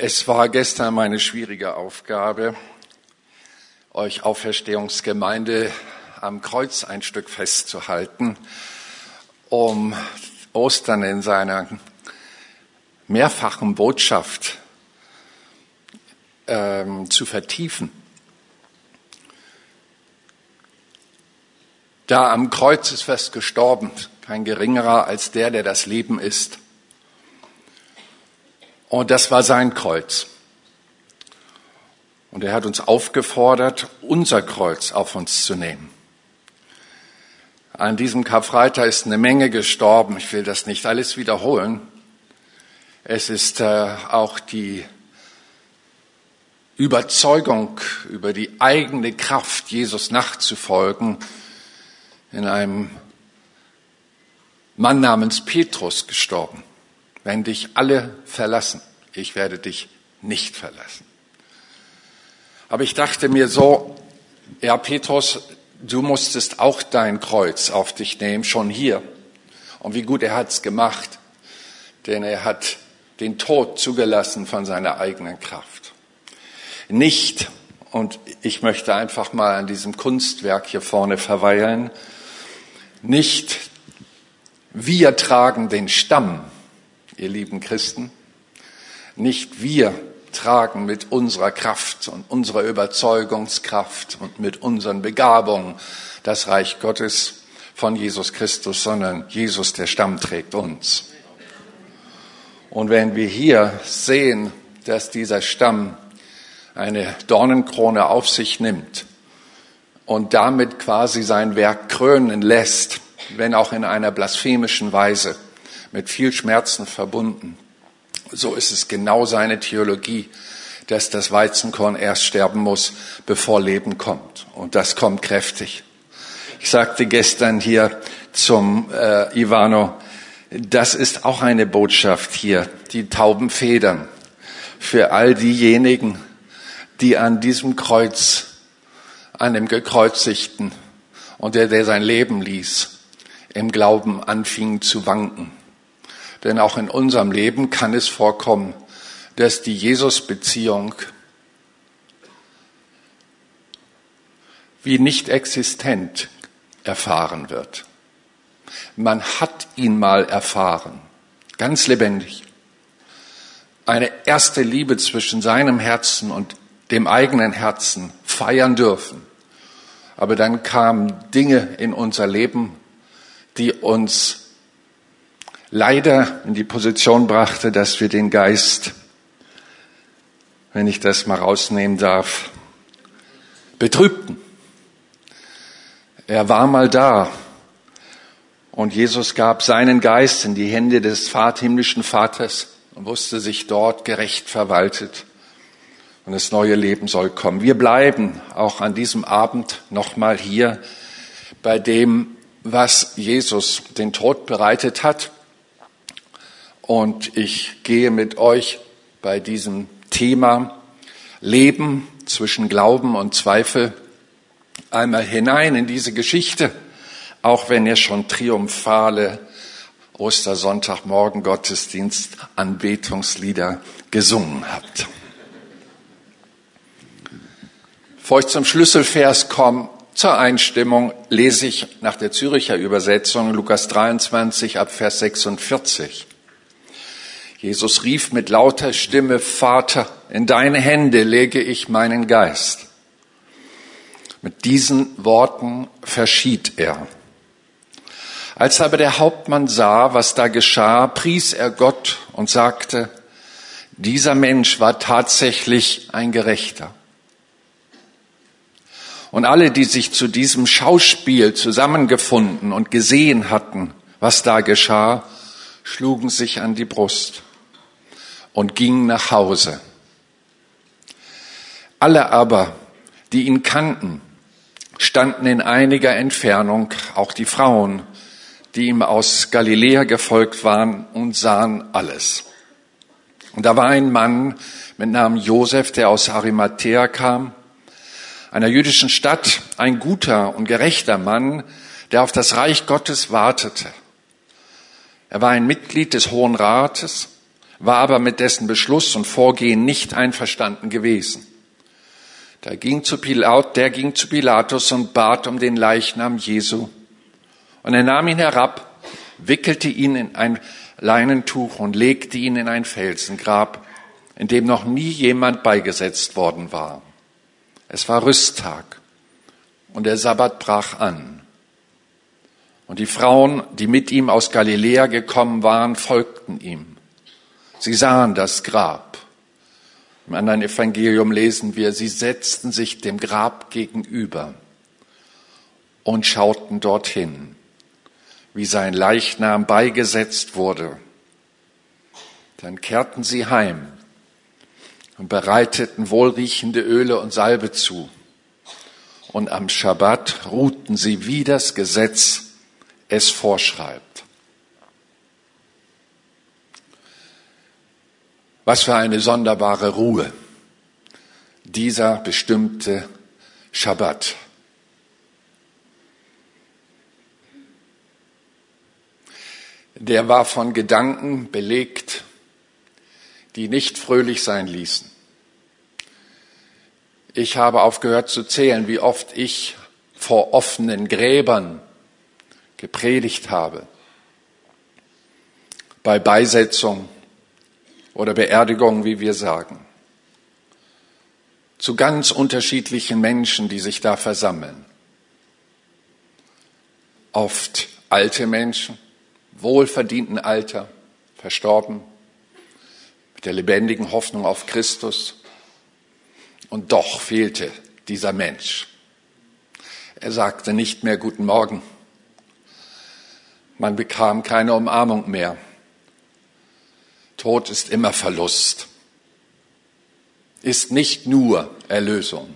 Es war gestern meine schwierige Aufgabe, euch Auferstehungsgemeinde am Kreuz ein Stück festzuhalten, um Ostern in seiner mehrfachen Botschaft ähm, zu vertiefen. Da am Kreuz ist fest gestorben, kein geringerer als der, der das Leben ist. Und das war sein Kreuz. Und er hat uns aufgefordert, unser Kreuz auf uns zu nehmen. An diesem Karfreitag ist eine Menge gestorben. Ich will das nicht alles wiederholen. Es ist äh, auch die Überzeugung über die eigene Kraft, Jesus nachzufolgen, in einem Mann namens Petrus gestorben. Wenn dich alle verlassen, ich werde dich nicht verlassen. Aber ich dachte mir so, ja, Petrus, du musstest auch dein Kreuz auf dich nehmen, schon hier. Und wie gut er hat's gemacht, denn er hat den Tod zugelassen von seiner eigenen Kraft. Nicht, und ich möchte einfach mal an diesem Kunstwerk hier vorne verweilen, nicht wir tragen den Stamm, ihr lieben Christen, nicht wir tragen mit unserer Kraft und unserer Überzeugungskraft und mit unseren Begabungen das Reich Gottes von Jesus Christus, sondern Jesus, der Stamm, trägt uns. Und wenn wir hier sehen, dass dieser Stamm eine Dornenkrone auf sich nimmt und damit quasi sein Werk krönen lässt, wenn auch in einer blasphemischen Weise, mit viel Schmerzen verbunden, so ist es genau seine Theologie, dass das Weizenkorn erst sterben muss, bevor Leben kommt. Und das kommt kräftig. Ich sagte gestern hier zum äh, Ivano, das ist auch eine Botschaft hier, die Taubenfedern für all diejenigen, die an diesem Kreuz, an dem Gekreuzigten und der, der sein Leben ließ, im Glauben anfingen zu wanken. Denn auch in unserem Leben kann es vorkommen, dass die Jesus-Beziehung wie nicht existent erfahren wird. Man hat ihn mal erfahren, ganz lebendig. Eine erste Liebe zwischen seinem Herzen und dem eigenen Herzen feiern dürfen. Aber dann kamen Dinge in unser Leben, die uns leider in die Position brachte, dass wir den Geist, wenn ich das mal rausnehmen darf, betrübten. Er war mal da und Jesus gab seinen Geist in die Hände des himmlischen Vaters und wusste sich dort gerecht verwaltet und das neue Leben soll kommen. Wir bleiben auch an diesem Abend nochmal hier bei dem, was Jesus den Tod bereitet hat und ich gehe mit euch bei diesem Thema Leben zwischen Glauben und Zweifel einmal hinein in diese Geschichte, auch wenn ihr schon triumphale Ostersonntagmorgen Gottesdienst Anbetungslieder gesungen habt. Bevor ich zum Schlüsselvers komme, zur Einstimmung lese ich nach der Züricher Übersetzung Lukas 23 ab Vers 46. Jesus rief mit lauter Stimme, Vater, in deine Hände lege ich meinen Geist. Mit diesen Worten verschied er. Als aber der Hauptmann sah, was da geschah, pries er Gott und sagte, dieser Mensch war tatsächlich ein Gerechter. Und alle, die sich zu diesem Schauspiel zusammengefunden und gesehen hatten, was da geschah, schlugen sich an die Brust und ging nach Hause. Alle aber, die ihn kannten, standen in einiger Entfernung, auch die Frauen, die ihm aus Galiläa gefolgt waren und sahen alles. Und da war ein Mann mit Namen Josef, der aus Arimathea kam, einer jüdischen Stadt, ein guter und gerechter Mann, der auf das Reich Gottes wartete. Er war ein Mitglied des Hohen Rates war aber mit dessen Beschluss und Vorgehen nicht einverstanden gewesen. Da ging zu Pilat, der ging zu Pilatus und bat um den Leichnam Jesu. Und er nahm ihn herab, wickelte ihn in ein Leinentuch und legte ihn in ein Felsengrab, in dem noch nie jemand beigesetzt worden war. Es war Rüsttag und der Sabbat brach an. Und die Frauen, die mit ihm aus Galiläa gekommen waren, folgten ihm. Sie sahen das Grab. Im anderen Evangelium lesen wir, sie setzten sich dem Grab gegenüber und schauten dorthin, wie sein Leichnam beigesetzt wurde. Dann kehrten sie heim und bereiteten wohlriechende Öle und Salbe zu. Und am Schabbat ruhten sie, wie das Gesetz es vorschreibt. Was für eine sonderbare Ruhe. Dieser bestimmte Schabbat. Der war von Gedanken belegt, die nicht fröhlich sein ließen. Ich habe aufgehört zu zählen, wie oft ich vor offenen Gräbern gepredigt habe. Bei Beisetzung oder Beerdigung, wie wir sagen. Zu ganz unterschiedlichen Menschen, die sich da versammeln. Oft alte Menschen, wohlverdienten Alter, verstorben, mit der lebendigen Hoffnung auf Christus. Und doch fehlte dieser Mensch. Er sagte nicht mehr Guten Morgen. Man bekam keine Umarmung mehr. Tod ist immer Verlust, ist nicht nur Erlösung,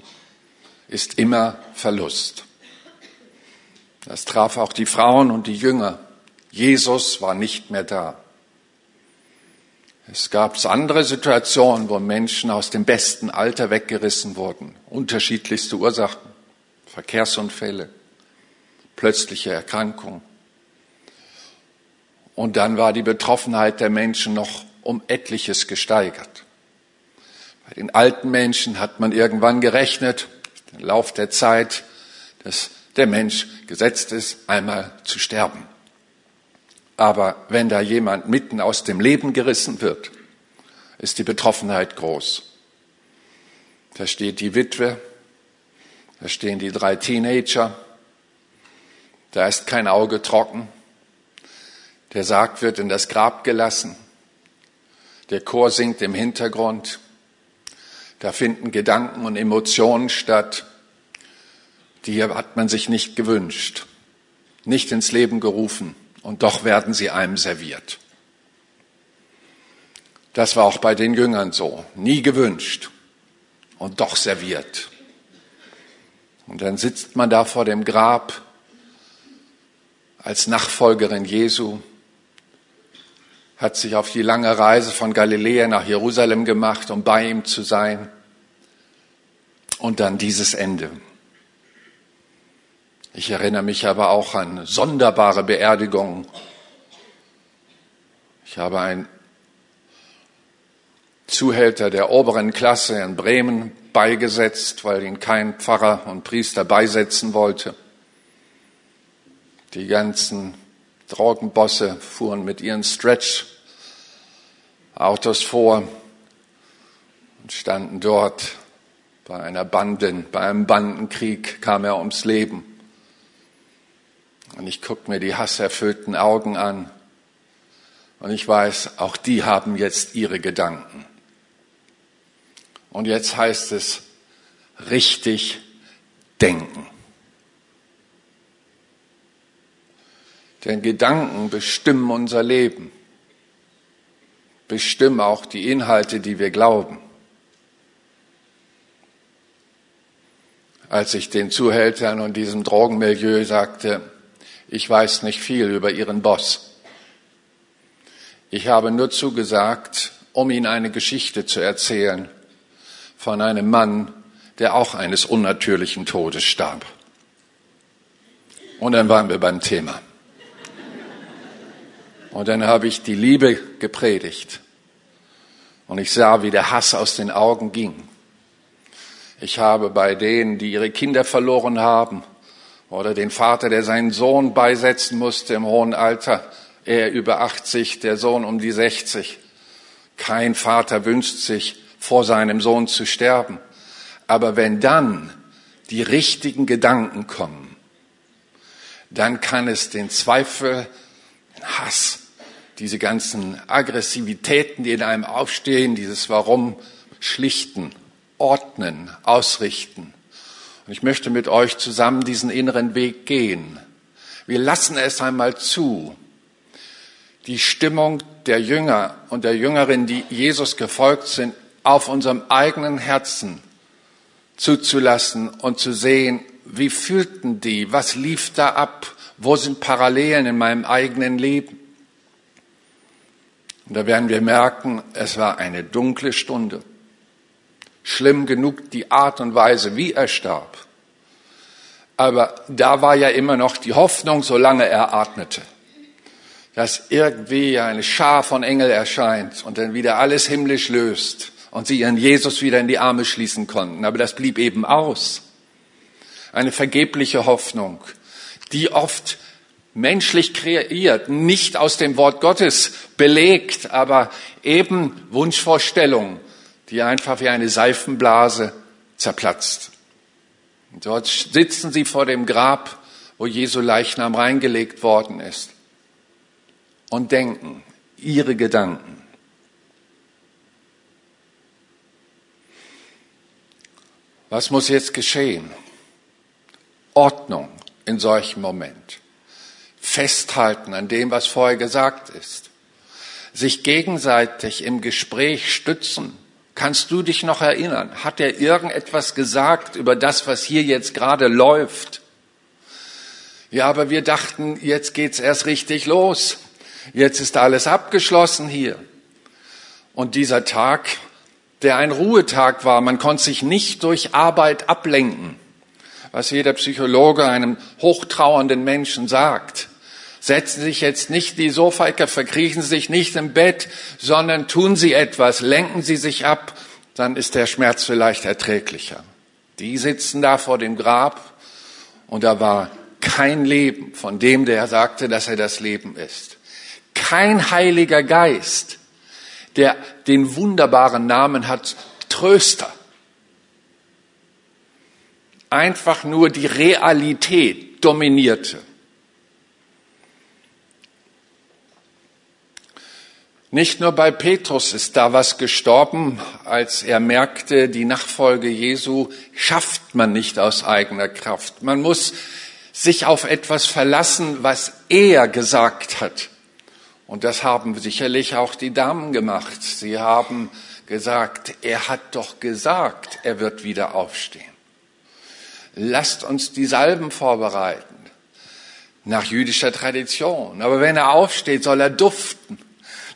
ist immer Verlust. Das traf auch die Frauen und die Jünger. Jesus war nicht mehr da. Es gab andere Situationen, wo Menschen aus dem besten Alter weggerissen wurden. Unterschiedlichste Ursachen, Verkehrsunfälle, plötzliche Erkrankungen. Und dann war die Betroffenheit der Menschen noch um etliches gesteigert. Bei den alten Menschen hat man irgendwann gerechnet, im Lauf der Zeit, dass der Mensch gesetzt ist, einmal zu sterben. Aber wenn da jemand mitten aus dem Leben gerissen wird, ist die Betroffenheit groß. Da steht die Witwe, da stehen die drei Teenager, da ist kein Auge trocken, der Sarg wird in das Grab gelassen, der Chor singt im Hintergrund. Da finden Gedanken und Emotionen statt, die hat man sich nicht gewünscht, nicht ins Leben gerufen und doch werden sie einem serviert. Das war auch bei den Jüngern so, nie gewünscht und doch serviert. Und dann sitzt man da vor dem Grab als Nachfolgerin Jesu hat sich auf die lange Reise von Galiläa nach Jerusalem gemacht, um bei ihm zu sein. Und dann dieses Ende. Ich erinnere mich aber auch an sonderbare Beerdigungen. Ich habe einen Zuhälter der oberen Klasse in Bremen beigesetzt, weil ihn kein Pfarrer und Priester beisetzen wollte. Die ganzen Drogenbosse fuhren mit ihren Stretch Autos vor und standen dort. Bei einer Banden, bei einem Bandenkrieg kam er ums Leben. Und ich gucke mir die hasserfüllten Augen an. Und ich weiß, auch die haben jetzt ihre Gedanken. Und jetzt heißt es richtig denken. Denn Gedanken bestimmen unser Leben bestimmen auch die Inhalte, die wir glauben. Als ich den Zuhältern und diesem Drogenmilieu sagte, ich weiß nicht viel über Ihren Boss. Ich habe nur zugesagt, um Ihnen eine Geschichte zu erzählen von einem Mann, der auch eines unnatürlichen Todes starb. Und dann waren wir beim Thema. Und dann habe ich die Liebe gepredigt Und ich sah, wie der Hass aus den Augen ging. Ich habe bei denen, die ihre Kinder verloren haben, oder den Vater, der seinen Sohn beisetzen musste im hohen Alter, er über 80, der Sohn um die 60. Kein Vater wünscht sich, vor seinem Sohn zu sterben. Aber wenn dann die richtigen Gedanken kommen, dann kann es den Zweifel, den Hass, diese ganzen Aggressivitäten, die in einem aufstehen, dieses Warum schlichten, ordnen, ausrichten. Und ich möchte mit euch zusammen diesen inneren Weg gehen. Wir lassen es einmal zu, die Stimmung der Jünger und der Jüngerin, die Jesus gefolgt sind, auf unserem eigenen Herzen zuzulassen und zu sehen, wie fühlten die, was lief da ab, wo sind Parallelen in meinem eigenen Leben. Und da werden wir merken, es war eine dunkle Stunde. Schlimm genug die Art und Weise, wie er starb. Aber da war ja immer noch die Hoffnung, solange er atmete dass irgendwie eine Schar von Engel erscheint und dann wieder alles himmlisch löst und sie ihren Jesus wieder in die Arme schließen konnten. Aber das blieb eben aus. Eine vergebliche Hoffnung, die oft menschlich kreiert, nicht aus dem Wort Gottes belegt, aber eben Wunschvorstellung, die einfach wie eine Seifenblase zerplatzt. Und dort sitzen sie vor dem Grab, wo Jesu Leichnam reingelegt worden ist und denken, ihre Gedanken. Was muss jetzt geschehen? Ordnung in solchem Moment. Festhalten an dem, was vorher gesagt ist. Sich gegenseitig im Gespräch stützen. Kannst du dich noch erinnern? Hat er irgendetwas gesagt über das, was hier jetzt gerade läuft? Ja, aber wir dachten, jetzt geht's erst richtig los. Jetzt ist alles abgeschlossen hier. Und dieser Tag, der ein Ruhetag war, man konnte sich nicht durch Arbeit ablenken, was jeder Psychologe einem hochtrauernden Menschen sagt. Setzen sich jetzt nicht die Sofaecke, verkriechen Sie sich nicht im Bett, sondern tun Sie etwas, lenken Sie sich ab, dann ist der Schmerz vielleicht erträglicher. Die sitzen da vor dem Grab und da war kein Leben von dem, der sagte, dass er das Leben ist kein Heiliger Geist, der den wunderbaren Namen hat, Tröster. Einfach nur die Realität dominierte. Nicht nur bei Petrus ist da was gestorben, als er merkte, die Nachfolge Jesu schafft man nicht aus eigener Kraft. Man muss sich auf etwas verlassen, was er gesagt hat. Und das haben sicherlich auch die Damen gemacht. Sie haben gesagt, er hat doch gesagt, er wird wieder aufstehen. Lasst uns die Salben vorbereiten. Nach jüdischer Tradition. Aber wenn er aufsteht, soll er duften.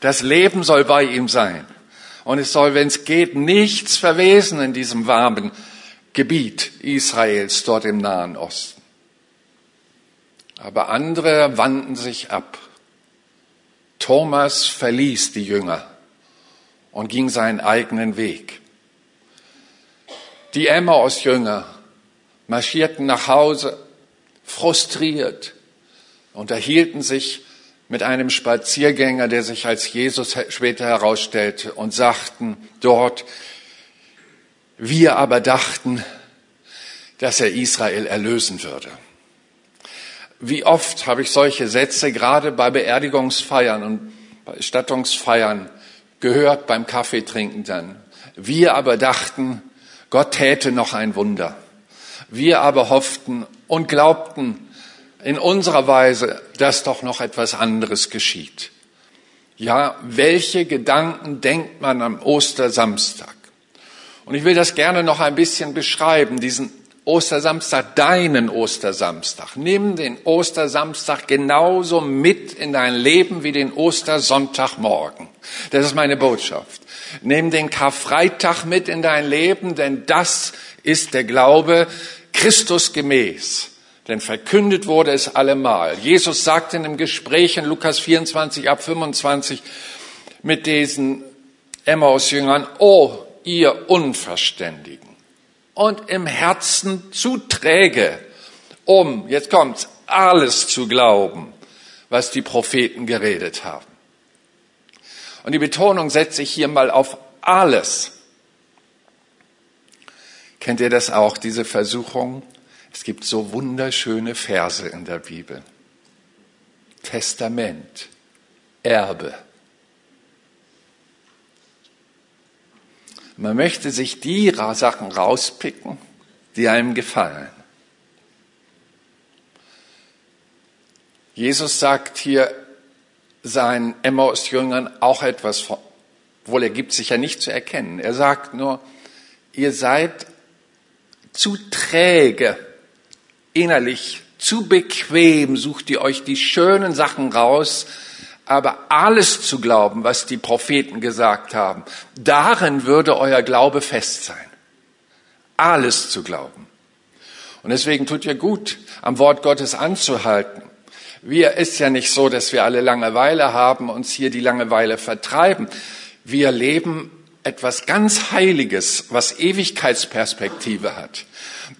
Das Leben soll bei ihm sein. Und es soll, wenn es geht, nichts verwesen in diesem warmen Gebiet Israels, dort im Nahen Osten. Aber andere wandten sich ab. Thomas verließ die Jünger und ging seinen eigenen Weg. Die Emmaus-Jünger marschierten nach Hause, frustriert, unterhielten sich mit einem Spaziergänger, der sich als Jesus später herausstellte, und sagten dort, wir aber dachten, dass er Israel erlösen würde. Wie oft habe ich solche Sätze gerade bei Beerdigungsfeiern und bei Stattungsfeiern gehört beim Kaffeetrinken dann. Wir aber dachten, Gott täte noch ein Wunder. Wir aber hofften und glaubten in unserer Weise, dass doch noch etwas anderes geschieht. Ja, welche Gedanken denkt man am Ostersamstag? Und ich will das gerne noch ein bisschen beschreiben, diesen Ostersamstag, deinen Ostersamstag. Nimm den Ostersamstag genauso mit in dein Leben wie den Ostersonntagmorgen. Das ist meine Botschaft. Nimm den Karfreitag mit in dein Leben, denn das ist der Glaube Christus gemäß. Denn verkündet wurde es allemal. Jesus sagte in einem Gespräch in Lukas 24 ab 25 mit diesen Emmaus-Jüngern, oh, ihr Unverständigen und im Herzen zu träge, um, jetzt kommt's, alles zu glauben, was die Propheten geredet haben. Und die Betonung setze ich hier mal auf alles. Kennt ihr das auch, diese Versuchung? Es gibt so wunderschöne Verse in der Bibel. Testament, Erbe. Man möchte sich die Sachen rauspicken, die einem gefallen. Jesus sagt hier seinen Emmaus-Jüngern auch etwas, von, wohl er gibt sich ja nicht zu erkennen. Er sagt nur, ihr seid zu träge, innerlich zu bequem, sucht ihr euch die schönen Sachen raus, aber alles zu glauben, was die Propheten gesagt haben, darin würde euer Glaube fest sein. Alles zu glauben. Und deswegen tut ihr gut, am Wort Gottes anzuhalten. Wir ist ja nicht so, dass wir alle Langeweile haben, uns hier die Langeweile vertreiben. Wir leben etwas ganz Heiliges, was Ewigkeitsperspektive hat.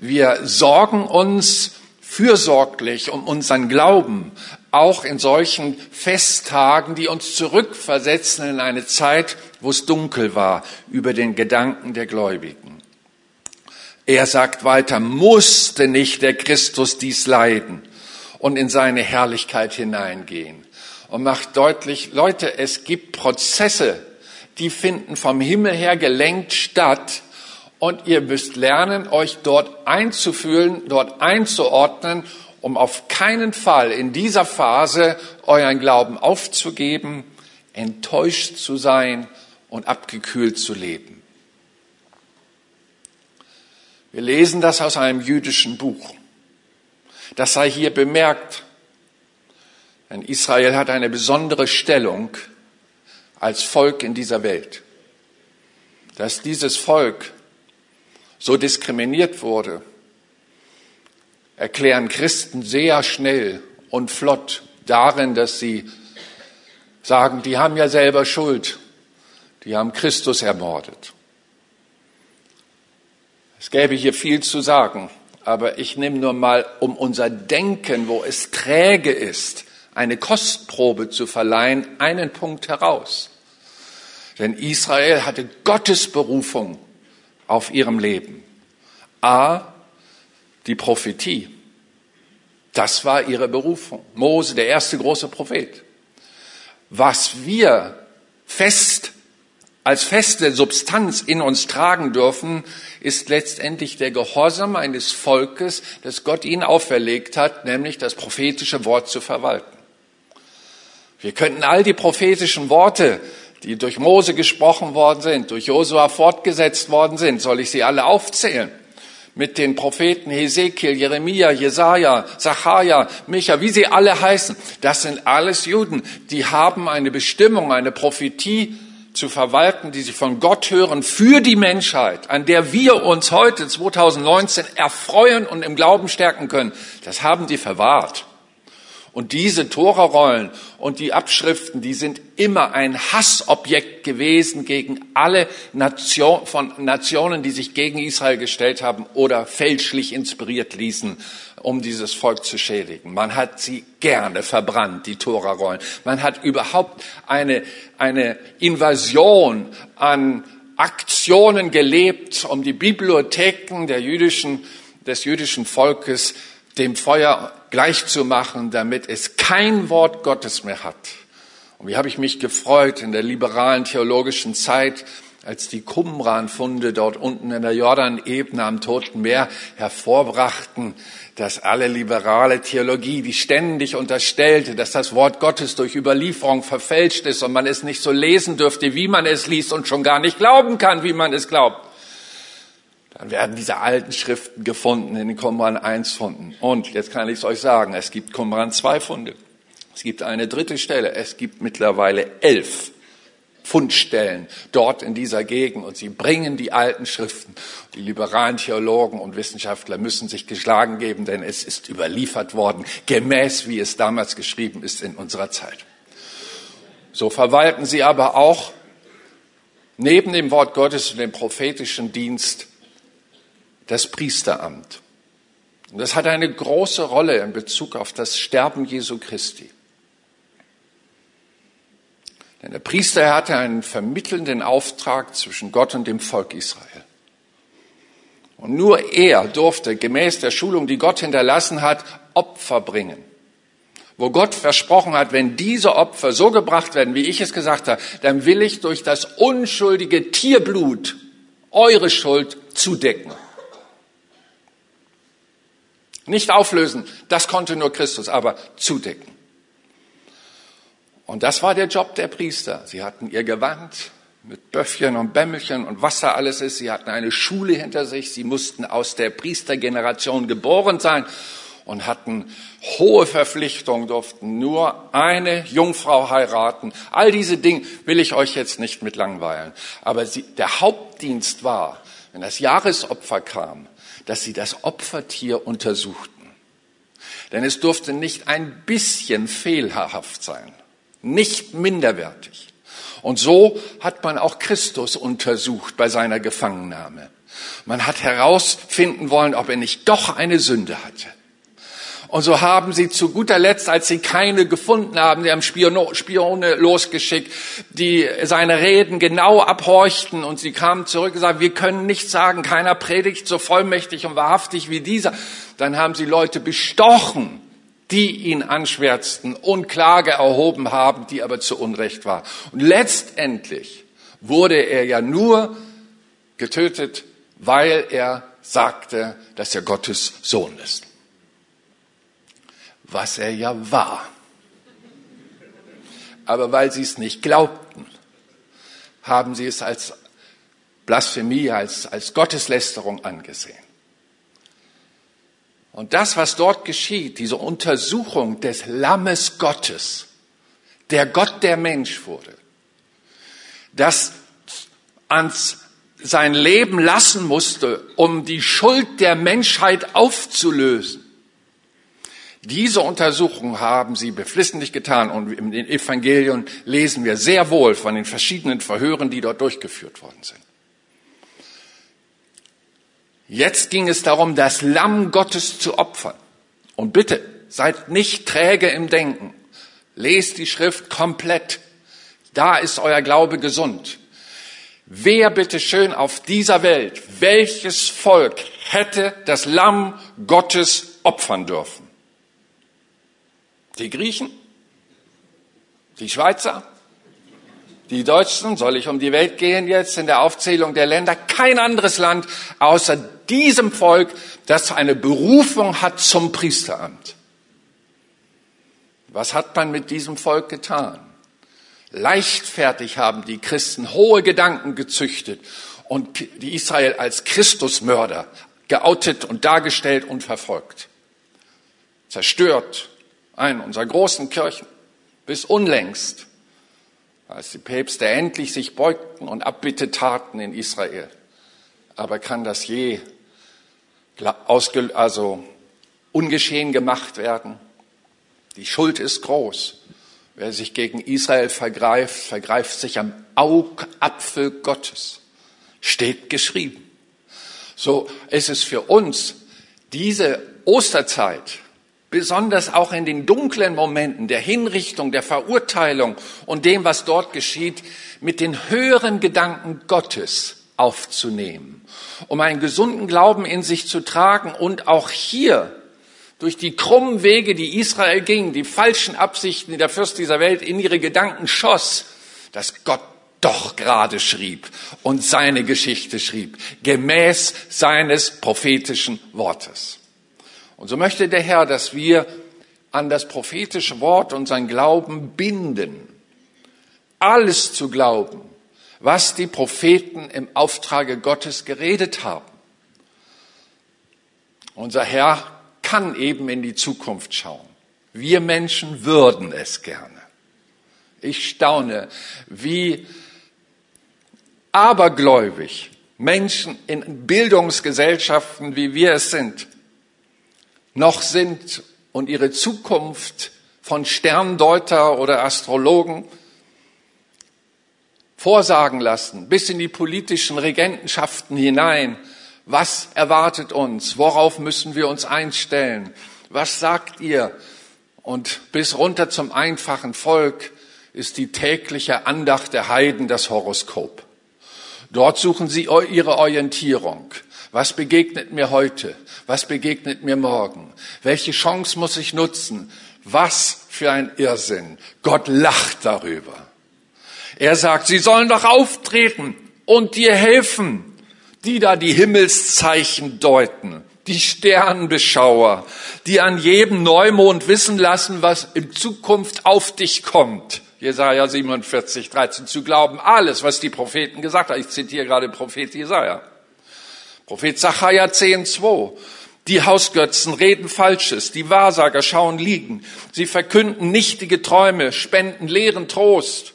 Wir sorgen uns fürsorglich um unseren Glauben, auch in solchen Festtagen, die uns zurückversetzen in eine Zeit, wo es dunkel war, über den Gedanken der Gläubigen. Er sagt weiter, musste nicht der Christus dies leiden und in seine Herrlichkeit hineingehen. Und macht deutlich, Leute, es gibt Prozesse, die finden vom Himmel her gelenkt statt, und ihr müsst lernen, euch dort einzufühlen, dort einzuordnen, um auf keinen Fall in dieser Phase euren Glauben aufzugeben, enttäuscht zu sein und abgekühlt zu leben. Wir lesen das aus einem jüdischen Buch. Das sei hier bemerkt, denn Israel hat eine besondere Stellung als Volk in dieser Welt. Dass dieses Volk so diskriminiert wurde, erklären Christen sehr schnell und flott darin, dass sie sagen, die haben ja selber Schuld, die haben Christus ermordet. Es gäbe hier viel zu sagen, aber ich nehme nur mal, um unser Denken, wo es träge ist, eine Kostprobe zu verleihen, einen Punkt heraus. Denn Israel hatte Gottes Berufung auf ihrem Leben. A, die Prophetie. Das war ihre Berufung. Mose, der erste große Prophet. Was wir fest als feste Substanz in uns tragen dürfen, ist letztendlich der Gehorsam eines Volkes, das Gott ihnen auferlegt hat, nämlich das prophetische Wort zu verwalten. Wir könnten all die prophetischen Worte die durch Mose gesprochen worden sind, durch Josua fortgesetzt worden sind, soll ich sie alle aufzählen? Mit den Propheten Hesekiel, Jeremia, Jesaja, Zacharia, Micha, wie sie alle heißen. Das sind alles Juden. Die haben eine Bestimmung, eine Prophetie zu verwalten, die sie von Gott hören für die Menschheit, an der wir uns heute 2019 erfreuen und im Glauben stärken können. Das haben die verwahrt. Und diese Torerollen und die Abschriften, die sind immer ein Hassobjekt gewesen gegen alle Nation, von Nationen, die sich gegen Israel gestellt haben oder fälschlich inspiriert ließen, um dieses Volk zu schädigen. Man hat sie gerne verbrannt, die Torerollen. Man hat überhaupt eine, eine Invasion an Aktionen gelebt, um die Bibliotheken der jüdischen, des jüdischen Volkes dem Feuer gleichzumachen, damit es kein Wort Gottes mehr hat. Und wie habe ich mich gefreut in der liberalen theologischen Zeit, als die Qumran-Funde dort unten in der Jordanebene am Toten Meer hervorbrachten, dass alle liberale Theologie, die ständig unterstellte, dass das Wort Gottes durch Überlieferung verfälscht ist und man es nicht so lesen dürfte, wie man es liest und schon gar nicht glauben kann, wie man es glaubt. Dann werden diese alten Schriften gefunden in den Qumran 1 Funden. Und jetzt kann ich es euch sagen, es gibt Qumran 2 Funde. Es gibt eine dritte Stelle. Es gibt mittlerweile elf Fundstellen dort in dieser Gegend und sie bringen die alten Schriften. Die liberalen Theologen und Wissenschaftler müssen sich geschlagen geben, denn es ist überliefert worden, gemäß wie es damals geschrieben ist in unserer Zeit. So verwalten sie aber auch neben dem Wort Gottes und dem prophetischen Dienst das Priesteramt. Und das hat eine große Rolle in Bezug auf das Sterben Jesu Christi. Denn der Priester hatte einen vermittelnden Auftrag zwischen Gott und dem Volk Israel. Und nur er durfte gemäß der Schulung, die Gott hinterlassen hat, Opfer bringen. Wo Gott versprochen hat, wenn diese Opfer so gebracht werden, wie ich es gesagt habe, dann will ich durch das unschuldige Tierblut eure Schuld zudecken. Nicht auflösen, das konnte nur Christus, aber zudecken. Und das war der Job der Priester. Sie hatten ihr Gewand mit Böffchen und Bämmelchen und was da alles ist. Sie hatten eine Schule hinter sich. Sie mussten aus der Priestergeneration geboren sein und hatten hohe Verpflichtungen, durften nur eine Jungfrau heiraten. All diese Dinge will ich euch jetzt nicht mit langweilen. Aber sie, der Hauptdienst war, wenn das Jahresopfer kam, dass sie das Opfertier untersuchten. Denn es durfte nicht ein bisschen fehlerhaft sein, nicht minderwertig. Und so hat man auch Christus untersucht bei seiner Gefangennahme. Man hat herausfinden wollen, ob er nicht doch eine Sünde hatte. Und so haben sie zu guter Letzt, als sie keine gefunden haben, sie haben Spione losgeschickt, die seine Reden genau abhorchten und sie kamen zurück und sagten, wir können nichts sagen, keiner predigt so vollmächtig und wahrhaftig wie dieser. Dann haben sie Leute bestochen, die ihn anschwärzten und Klage erhoben haben, die aber zu Unrecht war. Und letztendlich wurde er ja nur getötet, weil er sagte, dass er Gottes Sohn ist was er ja war. Aber weil sie es nicht glaubten, haben sie es als Blasphemie, als, als Gotteslästerung angesehen. Und das, was dort geschieht, diese Untersuchung des Lammes Gottes, der Gott der Mensch wurde, das ans sein Leben lassen musste, um die Schuld der Menschheit aufzulösen, diese Untersuchung haben sie beflissentlich getan und in den Evangelien lesen wir sehr wohl von den verschiedenen Verhören, die dort durchgeführt worden sind. Jetzt ging es darum, das Lamm Gottes zu opfern. Und bitte, seid nicht träge im Denken. Lest die Schrift komplett. Da ist euer Glaube gesund. Wer bitte schön auf dieser Welt, welches Volk hätte das Lamm Gottes opfern dürfen? Die Griechen? Die Schweizer? Die Deutschen? Soll ich um die Welt gehen jetzt in der Aufzählung der Länder? Kein anderes Land außer diesem Volk, das eine Berufung hat zum Priesteramt. Was hat man mit diesem Volk getan? Leichtfertig haben die Christen hohe Gedanken gezüchtet und die Israel als Christusmörder geoutet und dargestellt und verfolgt. Zerstört, einen unserer großen Kirchen, bis unlängst, als die Päpste endlich sich beugten und Abbitte taten in Israel. Aber kann das je also ungeschehen gemacht werden? Die Schuld ist groß. Wer sich gegen Israel vergreift, vergreift sich am Augapfel Gottes. Steht geschrieben. So ist es für uns diese Osterzeit besonders auch in den dunklen Momenten der Hinrichtung, der Verurteilung und dem, was dort geschieht, mit den höheren Gedanken Gottes aufzunehmen, um einen gesunden Glauben in sich zu tragen und auch hier durch die krummen Wege, die Israel ging, die falschen Absichten, die der Fürst dieser Welt in ihre Gedanken schoss, dass Gott doch gerade schrieb und seine Geschichte schrieb, gemäß seines prophetischen Wortes. Und so möchte der Herr, dass wir an das prophetische Wort unseren Glauben binden. Alles zu glauben, was die Propheten im Auftrage Gottes geredet haben. Unser Herr kann eben in die Zukunft schauen. Wir Menschen würden es gerne. Ich staune, wie abergläubig Menschen in Bildungsgesellschaften, wie wir es sind, noch sind und ihre Zukunft von Sterndeuter oder Astrologen vorsagen lassen, bis in die politischen Regentenschaften hinein. Was erwartet uns? Worauf müssen wir uns einstellen? Was sagt ihr? Und bis runter zum einfachen Volk ist die tägliche Andacht der Heiden das Horoskop. Dort suchen sie ihre Orientierung. Was begegnet mir heute? Was begegnet mir morgen? Welche Chance muss ich nutzen? Was für ein Irrsinn. Gott lacht darüber. Er sagt, sie sollen doch auftreten und dir helfen, die da die Himmelszeichen deuten, die Sternbeschauer, die an jedem Neumond wissen lassen, was in Zukunft auf dich kommt. Jesaja 47, 13, zu glauben, alles, was die Propheten gesagt haben. Ich zitiere gerade Prophet Jesaja. Prophet Zachariah 10, 2. Die Hausgötzen reden Falsches, die Wahrsager schauen liegen. Sie verkünden nichtige Träume, spenden leeren Trost.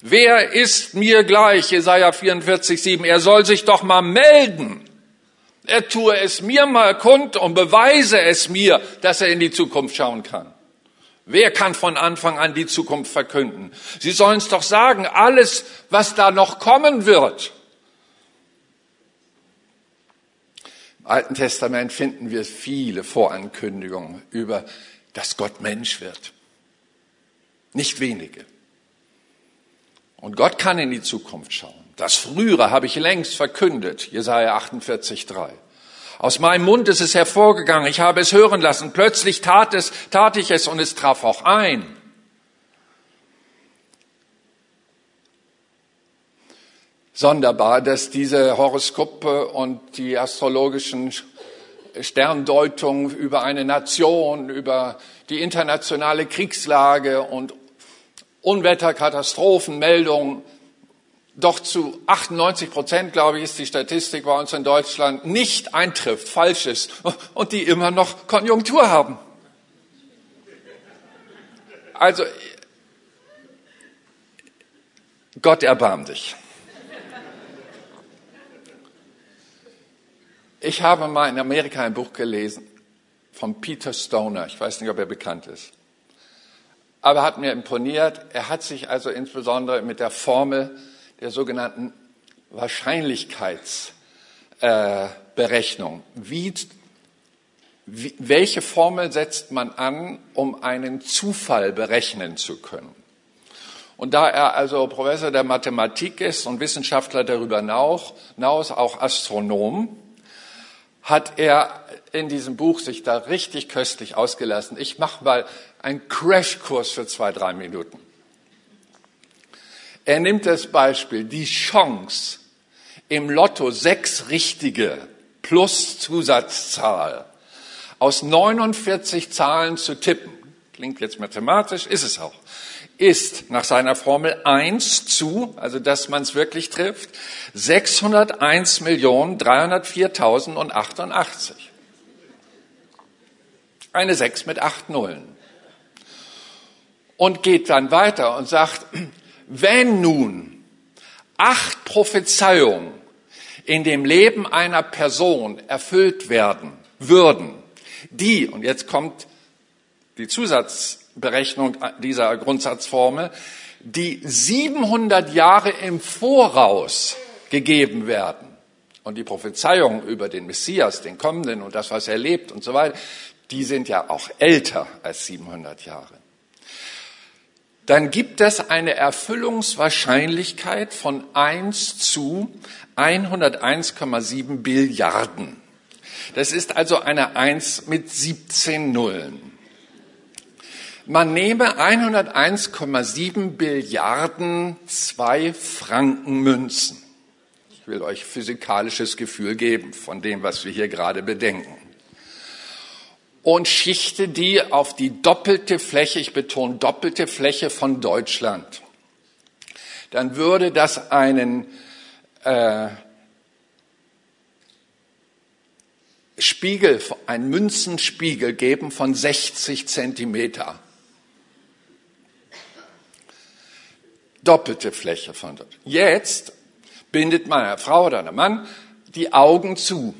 Wer ist mir gleich? Jesaja 44, 7. Er soll sich doch mal melden. Er tue es mir mal kund und beweise es mir, dass er in die Zukunft schauen kann. Wer kann von Anfang an die Zukunft verkünden? Sie sollen es doch sagen, alles, was da noch kommen wird. Im Alten Testament finden wir viele Vorankündigungen über, dass Gott Mensch wird. Nicht wenige. Und Gott kann in die Zukunft schauen. Das Frühere habe ich längst verkündet, Jesaja 48, 3. Aus meinem Mund ist es hervorgegangen, ich habe es hören lassen, plötzlich tat es, tat ich es und es traf auch ein. Sonderbar, dass diese Horoskope und die astrologischen Sterndeutungen über eine Nation, über die internationale Kriegslage und Unwetterkatastrophenmeldungen doch zu 98 Prozent, glaube ich, ist die Statistik bei uns in Deutschland, nicht eintrifft, falsch ist und die immer noch Konjunktur haben. Also, Gott erbarm dich. Ich habe mal in Amerika ein Buch gelesen von Peter Stoner. Ich weiß nicht, ob er bekannt ist. Aber hat mir imponiert. Er hat sich also insbesondere mit der Formel der sogenannten Wahrscheinlichkeitsberechnung. Äh, wie, wie, welche Formel setzt man an, um einen Zufall berechnen zu können? Und da er also Professor der Mathematik ist und Wissenschaftler darüber hinaus, auch Astronom, hat er in diesem Buch sich da richtig köstlich ausgelassen. Ich mache mal einen Crashkurs für zwei, drei Minuten. Er nimmt das Beispiel, die Chance, im Lotto sechs richtige plus Zusatzzahl aus 49 Zahlen zu tippen, klingt jetzt mathematisch, ist es auch, ist nach seiner Formel 1 zu, also dass man es wirklich trifft, 601.304.088. Eine 6 mit 8 Nullen. Und geht dann weiter und sagt, wenn nun acht Prophezeiungen in dem Leben einer Person erfüllt werden würden, die, und jetzt kommt die Zusatzberechnung dieser Grundsatzformel, die 700 Jahre im Voraus gegeben werden. Und die Prophezeiungen über den Messias, den Kommenden und das, was er lebt und so weiter, die sind ja auch älter als 700 Jahre dann gibt es eine Erfüllungswahrscheinlichkeit von 1 zu 101,7 Billiarden. Das ist also eine 1 mit 17 Nullen. Man nehme 101,7 Billiarden zwei Franken Münzen. Ich will euch physikalisches Gefühl geben von dem, was wir hier gerade bedenken und schichte die auf die doppelte Fläche, ich betone doppelte Fläche von Deutschland, dann würde das einen äh, Spiegel, einen Münzenspiegel geben von 60 Zentimeter. Doppelte Fläche von dort. Jetzt bindet man einer Frau oder einem Mann die Augen zu.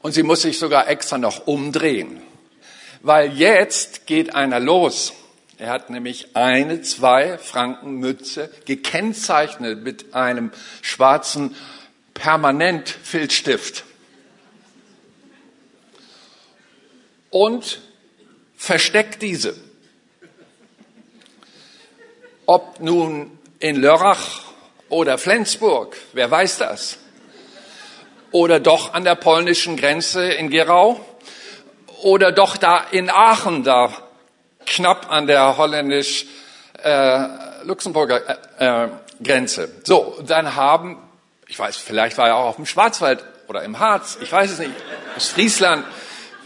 Und sie muss sich sogar extra noch umdrehen. Weil jetzt geht einer los Er hat nämlich eine zwei Franken Mütze gekennzeichnet mit einem schwarzen Permanent-Filzstift. Und versteckt diese. Ob nun in Lörrach oder Flensburg, wer weiß das? Oder doch an der polnischen Grenze in Gerau? Oder doch da in Aachen, da knapp an der holländisch-luxemburger äh, äh, Grenze. So, dann haben, ich weiß, vielleicht war er auch auf dem Schwarzwald oder im Harz, ich weiß es nicht, aus Friesland,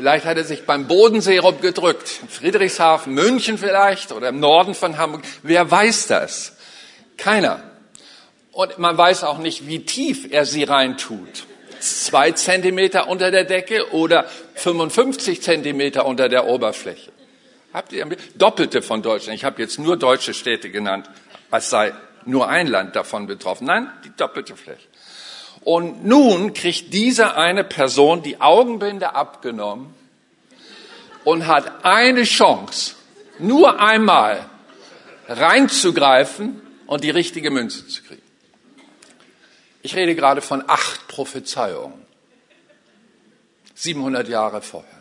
vielleicht hat er sich beim Bodensee rumgedrückt, in Friedrichshafen, München vielleicht oder im Norden von Hamburg, wer weiß das? Keiner. Und man weiß auch nicht, wie tief er sie reintut. Zwei Zentimeter unter der Decke oder 55 Zentimeter unter der Oberfläche. Habt ihr Doppelte von Deutschland? Ich habe jetzt nur deutsche Städte genannt, als sei nur ein Land davon betroffen. Nein, die doppelte Fläche. Und nun kriegt diese eine Person die Augenbinde abgenommen und hat eine Chance, nur einmal reinzugreifen und die richtige Münze zu kriegen. Ich rede gerade von acht Prophezeiungen. 700 Jahre vorher.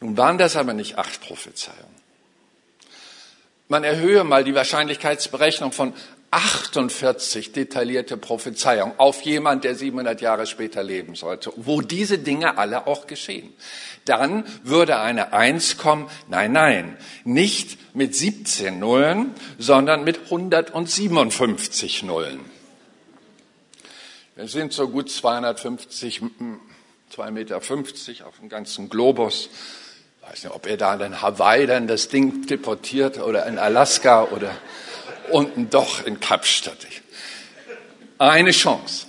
Nun waren das aber nicht acht Prophezeiungen. Man erhöhe mal die Wahrscheinlichkeitsberechnung von 48 detaillierte Prophezeiungen auf jemand, der 700 Jahre später leben sollte, wo diese Dinge alle auch geschehen. Dann würde eine Eins kommen, nein, nein, nicht mit 17 Nullen, sondern mit 157 Nullen. Wir sind so gut 250, 2,50 Meter auf dem ganzen Globus weiß nicht, ob er da in Hawaii dann das Ding deportiert oder in Alaska oder unten doch in Kapstadt. Eine Chance.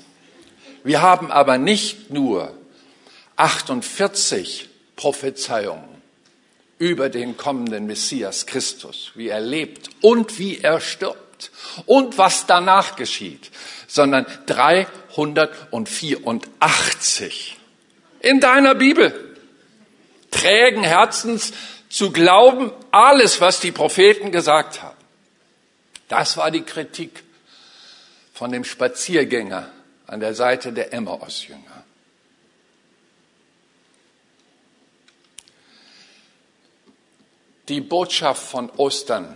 Wir haben aber nicht nur 48 Prophezeiungen über den kommenden Messias Christus, wie er lebt und wie er stirbt und was danach geschieht, sondern 384 in deiner Bibel trägen Herzens zu glauben, alles, was die Propheten gesagt haben. Das war die Kritik von dem Spaziergänger an der Seite der Emmaus-Jünger. Die Botschaft von Ostern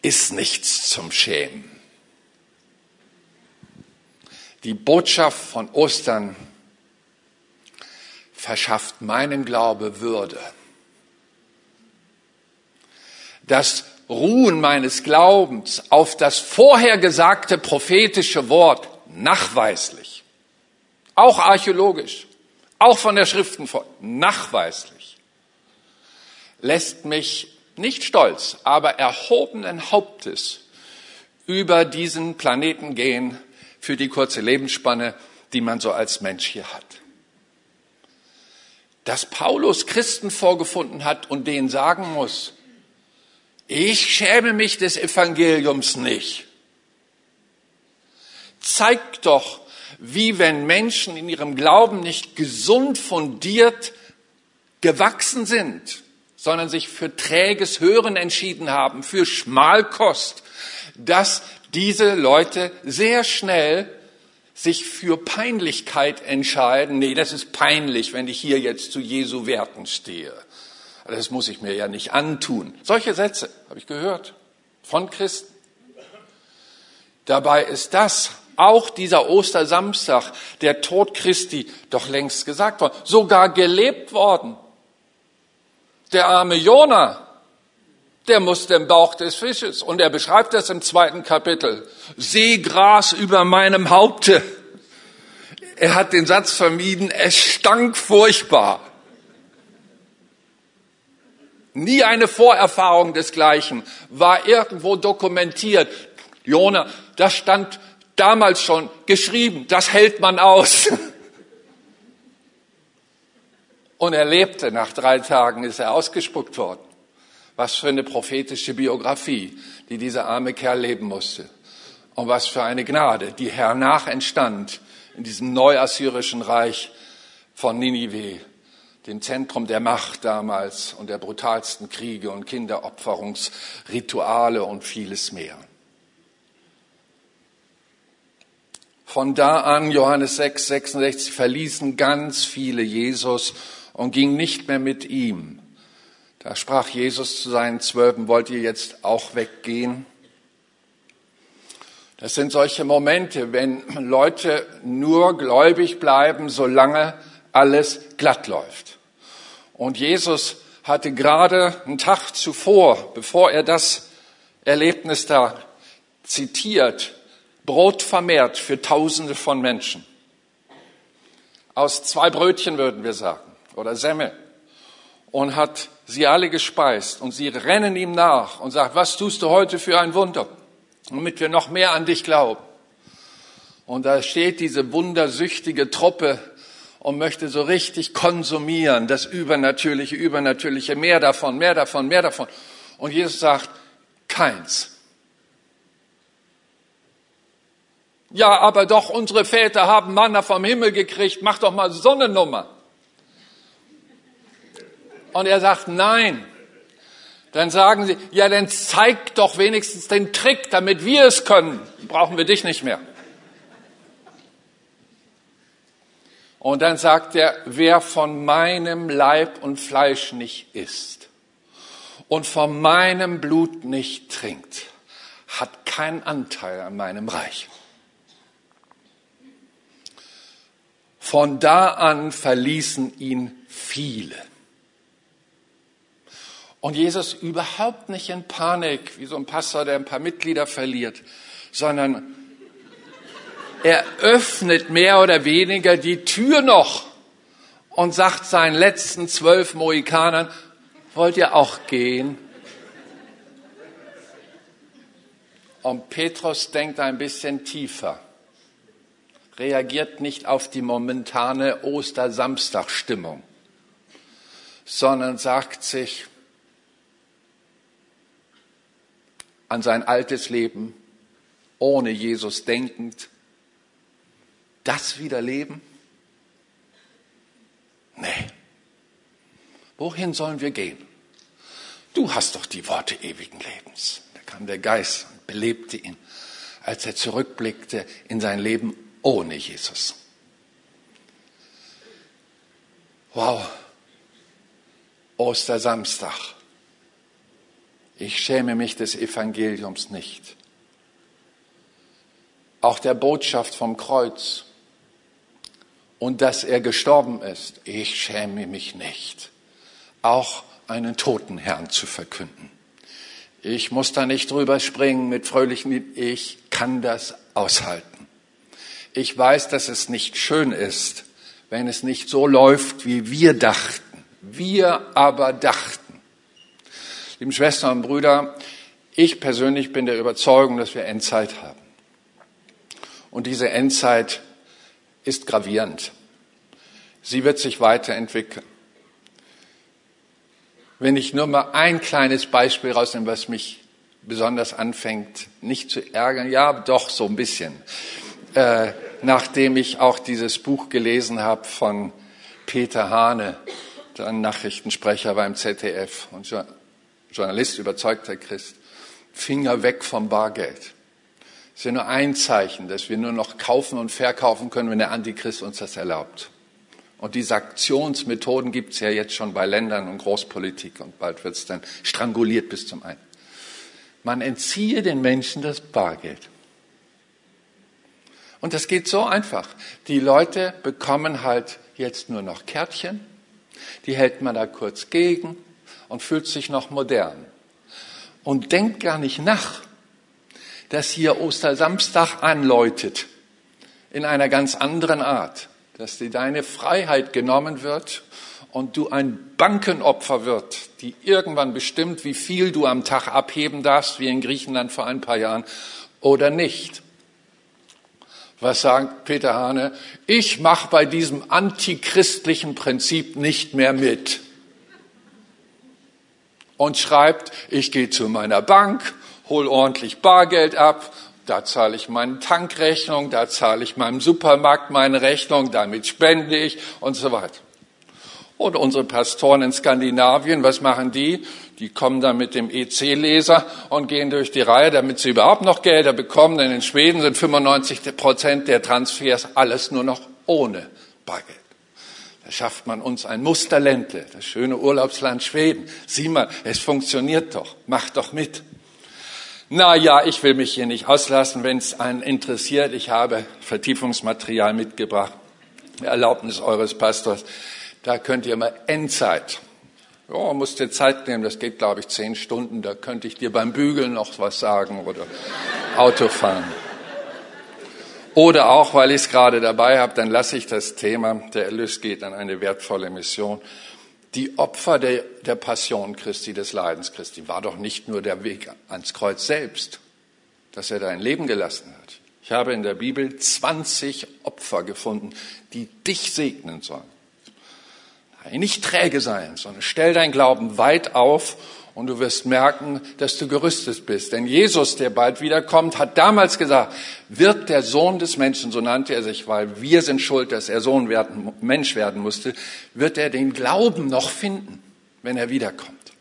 ist nichts zum Schämen. Die Botschaft von Ostern verschafft meinem Glaube Würde. Das Ruhen meines Glaubens auf das vorhergesagte prophetische Wort nachweislich, auch archäologisch, auch von der Schriften vor, nachweislich, lässt mich nicht stolz, aber erhobenen Hauptes über diesen Planeten gehen für die kurze Lebensspanne, die man so als Mensch hier hat. Dass Paulus Christen vorgefunden hat und denen sagen muss, ich schäme mich des Evangeliums nicht. Zeigt doch, wie wenn Menschen in ihrem Glauben nicht gesund fundiert gewachsen sind, sondern sich für träges Hören entschieden haben, für Schmalkost, dass diese Leute sehr schnell sich für Peinlichkeit entscheiden, nee, das ist peinlich, wenn ich hier jetzt zu Jesu Werten stehe. Das muss ich mir ja nicht antun. Solche Sätze habe ich gehört von Christen. Dabei ist das auch dieser Ostersamstag, der Tod Christi, doch längst gesagt worden, sogar gelebt worden. Der arme Jona, der musste im Bauch des Fisches. Und er beschreibt das im zweiten Kapitel. Seegras über meinem Haupte. Er hat den Satz vermieden, es stank furchtbar. Nie eine Vorerfahrung desgleichen war irgendwo dokumentiert. Jona, das stand damals schon geschrieben, das hält man aus. Und er lebte, nach drei Tagen ist er ausgespuckt worden. Was für eine prophetische Biografie, die dieser arme Kerl leben musste. Und was für eine Gnade, die hernach entstand in diesem neuassyrischen Reich von Ninive, dem Zentrum der Macht damals und der brutalsten Kriege und Kinderopferungsrituale und vieles mehr. Von da an, Johannes 6, 66, verließen ganz viele Jesus und gingen nicht mehr mit ihm. Da sprach Jesus zu seinen Zwölfen, wollt ihr jetzt auch weggehen? Das sind solche Momente, wenn Leute nur gläubig bleiben, solange alles glatt läuft. Und Jesus hatte gerade einen Tag zuvor, bevor er das Erlebnis da zitiert, Brot vermehrt für Tausende von Menschen. Aus zwei Brötchen würden wir sagen, oder Semmel. Und hat sie alle gespeist. Und sie rennen ihm nach und sagt, was tust du heute für ein Wunder? Damit wir noch mehr an dich glauben. Und da steht diese wundersüchtige Truppe und möchte so richtig konsumieren, das Übernatürliche, Übernatürliche, mehr davon, mehr davon, mehr davon. Und Jesus sagt, keins. Ja, aber doch, unsere Väter haben Manna vom Himmel gekriegt, mach doch mal so eine Nummer. Und er sagt, nein. Dann sagen sie, ja, dann zeig doch wenigstens den Trick, damit wir es können. Brauchen wir dich nicht mehr. Und dann sagt er, wer von meinem Leib und Fleisch nicht isst und von meinem Blut nicht trinkt, hat keinen Anteil an meinem Reich. Von da an verließen ihn viele. Und Jesus überhaupt nicht in Panik, wie so ein Pastor, der ein paar Mitglieder verliert, sondern er öffnet mehr oder weniger die Tür noch und sagt seinen letzten zwölf Mohikanern, wollt ihr auch gehen? Und Petrus denkt ein bisschen tiefer reagiert nicht auf die momentane Ostersamstagstimmung, sondern sagt sich an sein altes Leben, ohne Jesus denkend, das wieder leben? Nee. Wohin sollen wir gehen? Du hast doch die Worte ewigen Lebens. Da kam der Geist und belebte ihn, als er zurückblickte in sein Leben ohne Jesus. Wow, Ostersamstag. Ich schäme mich des Evangeliums nicht. Auch der Botschaft vom Kreuz und dass er gestorben ist, ich schäme mich nicht. Auch einen toten Herrn zu verkünden. Ich muss da nicht drüber springen mit fröhlichen, ich kann das aushalten. Ich weiß, dass es nicht schön ist, wenn es nicht so läuft, wie wir dachten. Wir aber dachten. Lieben Schwestern und Brüder, ich persönlich bin der Überzeugung, dass wir Endzeit haben. Und diese Endzeit ist gravierend. Sie wird sich weiterentwickeln. Wenn ich nur mal ein kleines Beispiel rausnehme, was mich besonders anfängt, nicht zu ärgern, ja, doch so ein bisschen äh, nachdem ich auch dieses Buch gelesen habe von Peter Hane, der Nachrichtensprecher beim ZDF und Journalist, überzeugter Christ, Finger weg vom Bargeld. Das ist ja nur ein Zeichen, dass wir nur noch kaufen und verkaufen können, wenn der Antichrist uns das erlaubt. Und diese Aktionsmethoden gibt es ja jetzt schon bei Ländern und Großpolitik und bald wird es dann stranguliert bis zum einen. Man entziehe den Menschen das Bargeld. Und das geht so einfach. Die Leute bekommen halt jetzt nur noch Kärtchen, die hält man da kurz gegen und fühlt sich noch modern. Und denkt gar nicht nach, dass hier Ostersamstag anläutet in einer ganz anderen Art, dass dir deine Freiheit genommen wird und du ein Bankenopfer wird, die irgendwann bestimmt, wie viel du am Tag abheben darfst, wie in Griechenland vor ein paar Jahren, oder nicht. Was sagt Peter Hane? Ich mache bei diesem antichristlichen Prinzip nicht mehr mit. Und schreibt, ich gehe zu meiner Bank, hol ordentlich Bargeld ab, da zahle ich meine Tankrechnung, da zahle ich meinem Supermarkt meine Rechnung, damit spende ich und so weiter. Oder unsere Pastoren in Skandinavien, was machen die? Die kommen dann mit dem EC-Leser und gehen durch die Reihe, damit sie überhaupt noch Gelder bekommen. Denn in Schweden sind 95 Prozent der Transfers alles nur noch ohne Bargeld. Da schafft man uns ein Musterländle, das schöne Urlaubsland Schweden. Sieh mal, es funktioniert doch. Mach doch mit. Na ja, ich will mich hier nicht auslassen, wenn es einen interessiert. Ich habe Vertiefungsmaterial mitgebracht. Erlaubnis eures Pastors. Da könnt ihr mal Endzeit. Ja, musst dir Zeit nehmen, das geht, glaube ich, zehn Stunden. Da könnte ich dir beim Bügeln noch was sagen oder Autofahren. Oder auch, weil ich es gerade dabei habe, dann lasse ich das Thema, der Erlös geht an eine wertvolle Mission. Die Opfer der, der Passion Christi, des Leidens Christi, war doch nicht nur der Weg ans Kreuz selbst, dass er da ein Leben gelassen hat. Ich habe in der Bibel 20 Opfer gefunden, die dich segnen sollen. Nicht träge sein, sondern stell dein Glauben weit auf und du wirst merken, dass du gerüstet bist. Denn Jesus, der bald wiederkommt, hat damals gesagt, wird der Sohn des Menschen, so nannte er sich, weil wir sind schuld, dass er Sohn werden, Mensch werden musste, wird er den Glauben noch finden, wenn er wiederkommt.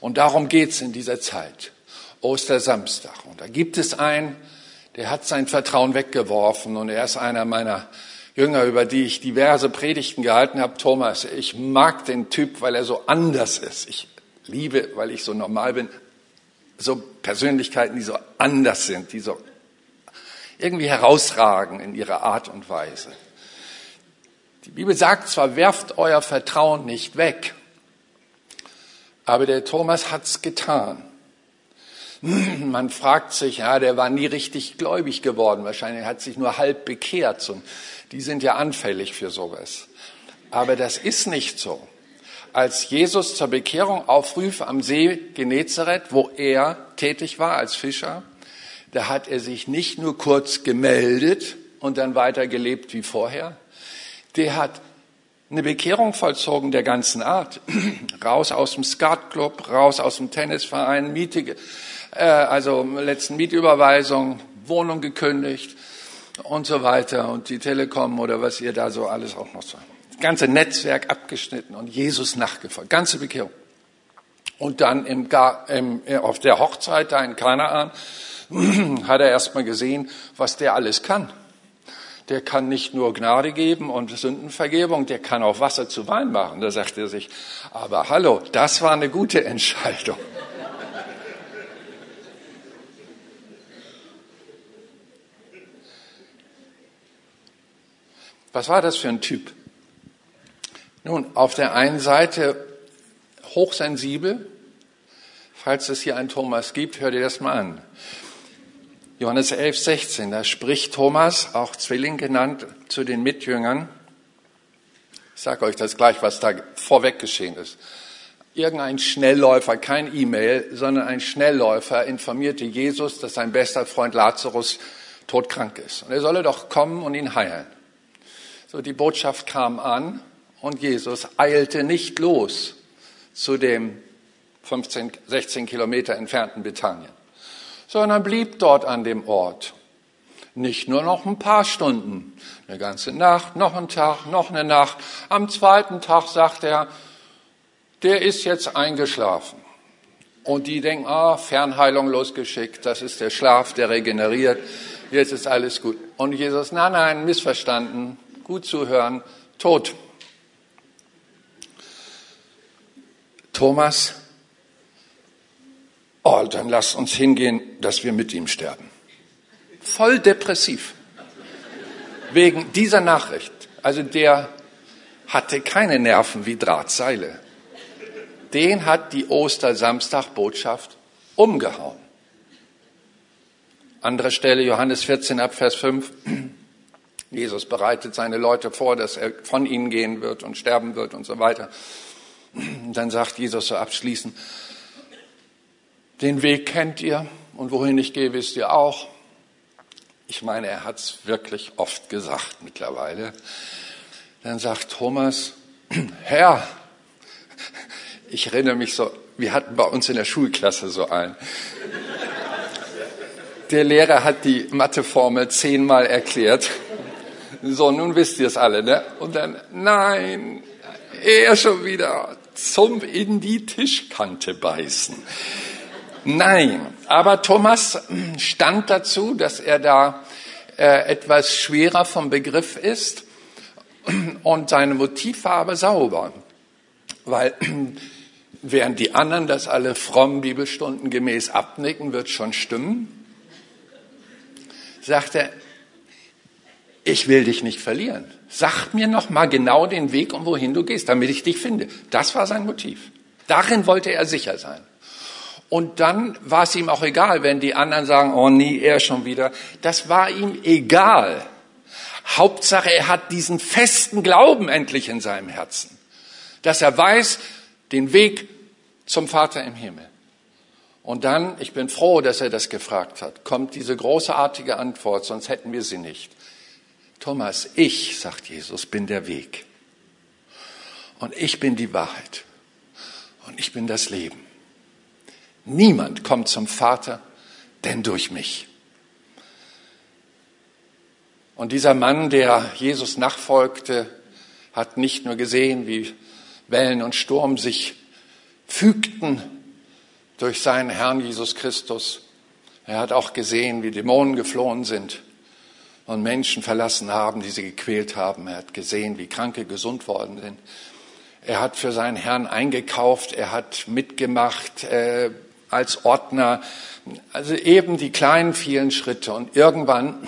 Und darum geht's in dieser Zeit. Ostersamstag. Und da gibt es einen, der hat sein Vertrauen weggeworfen und er ist einer meiner Jünger, über die ich diverse Predigten gehalten habe. Thomas, ich mag den Typ, weil er so anders ist. Ich liebe, weil ich so normal bin, so Persönlichkeiten, die so anders sind, die so irgendwie herausragen in ihrer Art und Weise. Die Bibel sagt zwar, werft euer Vertrauen nicht weg, aber der Thomas hat's getan. Man fragt sich, ja, der war nie richtig gläubig geworden. Wahrscheinlich hat sich nur halb bekehrt. Und die sind ja anfällig für sowas. Aber das ist nicht so. Als Jesus zur Bekehrung aufrief am See Genezareth, wo er tätig war als Fischer, da hat er sich nicht nur kurz gemeldet und dann weiter gelebt wie vorher. Der hat eine Bekehrung vollzogen der ganzen Art. raus aus dem Skatclub, raus aus dem Tennisverein, Miete äh, also letzten Mietüberweisung, Wohnung gekündigt und so weiter und die Telekom oder was ihr da so alles auch noch so. Ganze Netzwerk abgeschnitten und Jesus nachgefolgt. Ganze Bekehrung. Und dann im, im, auf der Hochzeit da in Kanaan hat er erstmal gesehen, was der alles kann. Der kann nicht nur Gnade geben und Sündenvergebung, der kann auch Wasser zu Wein machen. Da sagt er sich, aber hallo, das war eine gute Entscheidung. Was war das für ein Typ? Nun, auf der einen Seite hochsensibel. Falls es hier einen Thomas gibt, hör dir das mal an. Johannes 11, 16, da spricht Thomas, auch Zwilling genannt, zu den Mitjüngern. Ich sage euch das gleich, was da vorweg geschehen ist. Irgendein Schnellläufer, kein E-Mail, sondern ein Schnellläufer informierte Jesus, dass sein bester Freund Lazarus todkrank ist. Und er solle doch kommen und ihn heilen. So, die Botschaft kam an und Jesus eilte nicht los zu dem 15, 16 Kilometer entfernten Bethanien, sondern blieb dort an dem Ort. Nicht nur noch ein paar Stunden, eine ganze Nacht, noch ein Tag, noch eine Nacht. Am zweiten Tag sagt er, der ist jetzt eingeschlafen. Und die denken, ah, Fernheilung losgeschickt, das ist der Schlaf, der regeneriert, jetzt ist alles gut. Und Jesus, nein, nein, missverstanden, gut zuhören, tot. Thomas, oh, dann lasst uns hingehen, dass wir mit ihm sterben. Voll depressiv. Wegen dieser Nachricht. Also der hatte keine Nerven wie Drahtseile. Den hat die Ostersamstag-Botschaft umgehauen. Andere Stelle, Johannes 14 ab Vers 5. Jesus bereitet seine Leute vor, dass er von ihnen gehen wird und sterben wird und so weiter. Dann sagt Jesus so abschließend, den Weg kennt ihr und wohin ich gehe, wisst ihr auch. Ich meine, er hat es wirklich oft gesagt mittlerweile. Dann sagt Thomas, Herr, ich erinnere mich so, wir hatten bei uns in der Schulklasse so einen. Der Lehrer hat die Matheformel zehnmal erklärt so, nun wisst ihr es alle, ne? Und dann, nein, er schon wieder zum in die Tischkante beißen. Nein, aber Thomas stand dazu, dass er da äh, etwas schwerer vom Begriff ist und seine Motivfarbe sauber, weil während die anderen das alle fromm Bibelstunden gemäß abnicken, wird schon stimmen, sagt er, ich will dich nicht verlieren. Sag mir noch mal genau den Weg und wohin du gehst, damit ich dich finde. Das war sein Motiv. Darin wollte er sicher sein. Und dann war es ihm auch egal, wenn die anderen sagen, oh nie, er schon wieder. Das war ihm egal. Hauptsache, er hat diesen festen Glauben endlich in seinem Herzen, dass er weiß, den Weg zum Vater im Himmel. Und dann, ich bin froh, dass er das gefragt hat, kommt diese großartige Antwort, sonst hätten wir sie nicht. Thomas, ich, sagt Jesus, bin der Weg. Und ich bin die Wahrheit. Und ich bin das Leben. Niemand kommt zum Vater, denn durch mich. Und dieser Mann, der Jesus nachfolgte, hat nicht nur gesehen, wie Wellen und Sturm sich fügten durch seinen Herrn Jesus Christus. Er hat auch gesehen, wie Dämonen geflohen sind und Menschen verlassen haben, die sie gequält haben. Er hat gesehen, wie Kranke gesund worden sind. Er hat für seinen Herrn eingekauft, er hat mitgemacht äh, als Ordner. Also eben die kleinen, vielen Schritte. Und irgendwann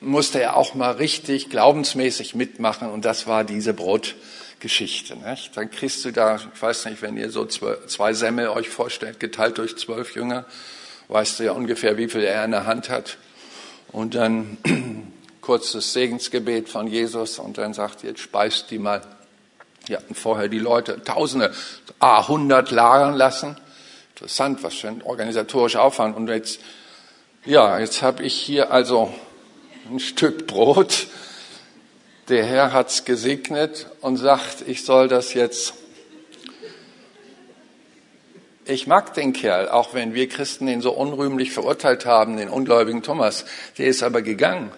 musste er auch mal richtig glaubensmäßig mitmachen und das war diese Brotgeschichte. Nicht? Dann kriegst du da, ich weiß nicht, wenn ihr so zwei Semmel euch vorstellt, geteilt durch zwölf Jünger, weißt du ja ungefähr, wie viel er in der Hand hat. Und dann kurzes Segensgebet von Jesus und dann sagt, jetzt speist die mal. Die hatten vorher die Leute Tausende, ah, hundert lagern lassen. Interessant, was für ein organisatorischer Aufwand. Und jetzt, ja, jetzt habe ich hier also ein Stück Brot. Der Herr hat's gesegnet und sagt, ich soll das jetzt. Ich mag den Kerl, auch wenn wir Christen ihn so unrühmlich verurteilt haben, den ungläubigen Thomas. Der ist aber gegangen.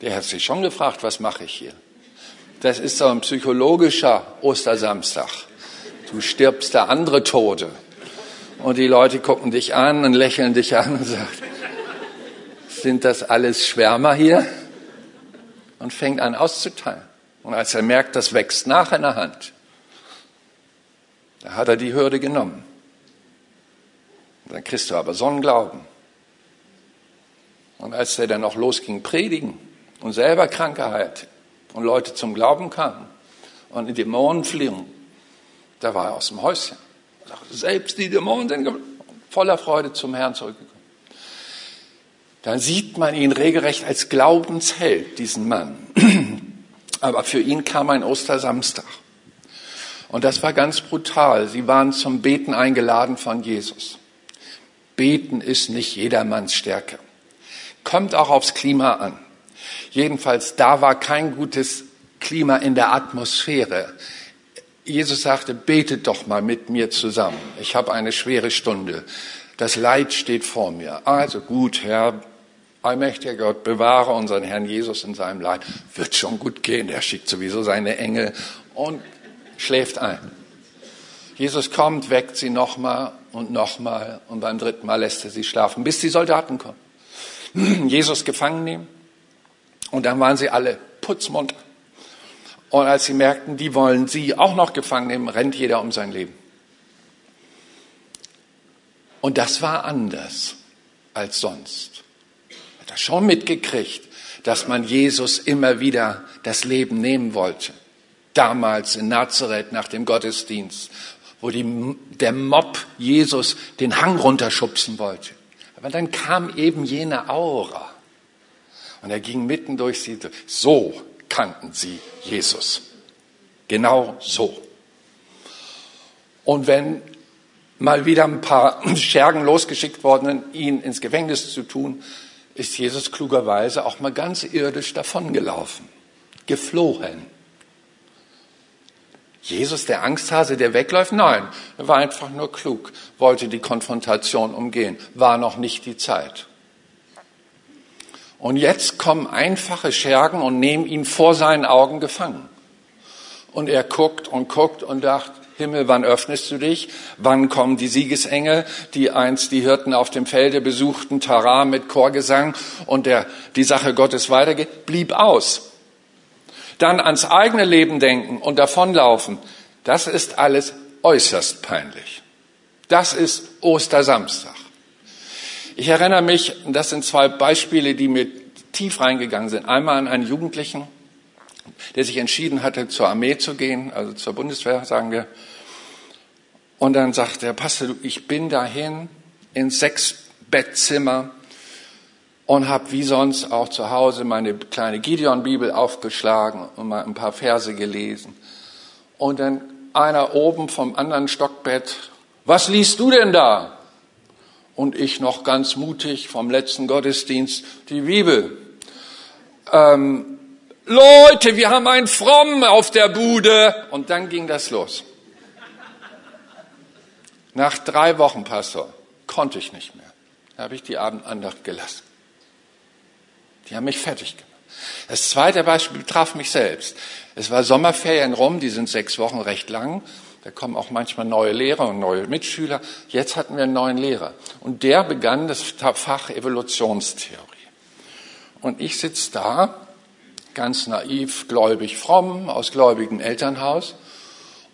Der hat sich schon gefragt, was mache ich hier? Das ist doch ein psychologischer Ostersamstag. Du stirbst da andere Tode. Und die Leute gucken dich an und lächeln dich an und sagen, sind das alles Schwärmer hier? Und fängt an auszuteilen. Und als er merkt, das wächst nach in der Hand, da hat er die Hürde genommen. Dann kriegst du aber Sonnenglauben. Und als er dann noch losging predigen und selber Kranke heilte und Leute zum Glauben kamen und in Dämonen fliehen, da war er aus dem Häuschen. Selbst die Dämonen sind voller Freude zum Herrn zurückgekommen dann sieht man ihn regelrecht als Glaubensheld, diesen Mann. Aber für ihn kam ein Ostersamstag. Und das war ganz brutal. Sie waren zum Beten eingeladen von Jesus. Beten ist nicht jedermanns Stärke. Kommt auch aufs Klima an. Jedenfalls, da war kein gutes Klima in der Atmosphäre. Jesus sagte, betet doch mal mit mir zusammen. Ich habe eine schwere Stunde. Das Leid steht vor mir. Also gut, Herr, allmächtiger Gott, bewahre unseren Herrn Jesus in seinem Leid. Wird schon gut gehen. Er schickt sowieso seine Engel und schläft ein. Jesus kommt, weckt sie nochmal und nochmal und beim dritten Mal lässt er sie schlafen, bis die Soldaten kommen. Jesus gefangen nehmen und dann waren sie alle putzmunter. Und als sie merkten, die wollen sie auch noch gefangen nehmen, rennt jeder um sein Leben. Und das war anders als sonst. Hat er schon mitgekriegt, dass man Jesus immer wieder das Leben nehmen wollte. Damals in Nazareth nach dem Gottesdienst, wo die, der Mob Jesus den Hang runterschubsen wollte. Aber dann kam eben jene Aura. Und er ging mitten durch sie. So kannten sie Jesus. Genau so. Und wenn mal wieder ein paar Schergen losgeschickt worden, ihn ins Gefängnis zu tun, ist Jesus klugerweise auch mal ganz irdisch davongelaufen, geflohen. Jesus, der Angsthase, der wegläuft? Nein, er war einfach nur klug, wollte die Konfrontation umgehen, war noch nicht die Zeit. Und jetzt kommen einfache Schergen und nehmen ihn vor seinen Augen gefangen. Und er guckt und guckt und dacht, Himmel, wann öffnest du dich? Wann kommen die Siegesengel, die einst die Hirten auf dem Felde besuchten, Tara mit Chorgesang und der, die Sache Gottes weitergeht? Blieb aus. Dann ans eigene Leben denken und davonlaufen. Das ist alles äußerst peinlich. Das ist Ostersamstag. Ich erinnere mich, das sind zwei Beispiele, die mir tief reingegangen sind. Einmal an einen Jugendlichen, der sich entschieden hatte, zur Armee zu gehen, also zur Bundeswehr, sagen wir. Und dann sagt er, Pastor, ich bin dahin ins Sechs-Bettzimmer und habe wie sonst auch zu Hause meine kleine Gideon-Bibel aufgeschlagen und mal ein paar Verse gelesen. Und dann einer oben vom anderen Stockbett, was liest du denn da? Und ich noch ganz mutig vom letzten Gottesdienst, die Bibel. Ähm, Leute, wir haben einen Fromm auf der Bude. Und dann ging das los. Nach drei Wochen, Pastor, konnte ich nicht mehr. Da habe ich die Abendandacht gelassen. Die haben mich fertig gemacht. Das zweite Beispiel betraf mich selbst. Es war Sommerferien rum, die sind sechs Wochen recht lang. Da kommen auch manchmal neue Lehrer und neue Mitschüler. Jetzt hatten wir einen neuen Lehrer. Und der begann das Fach Evolutionstheorie. Und ich sitze da ganz naiv, gläubig, fromm, aus gläubigem Elternhaus.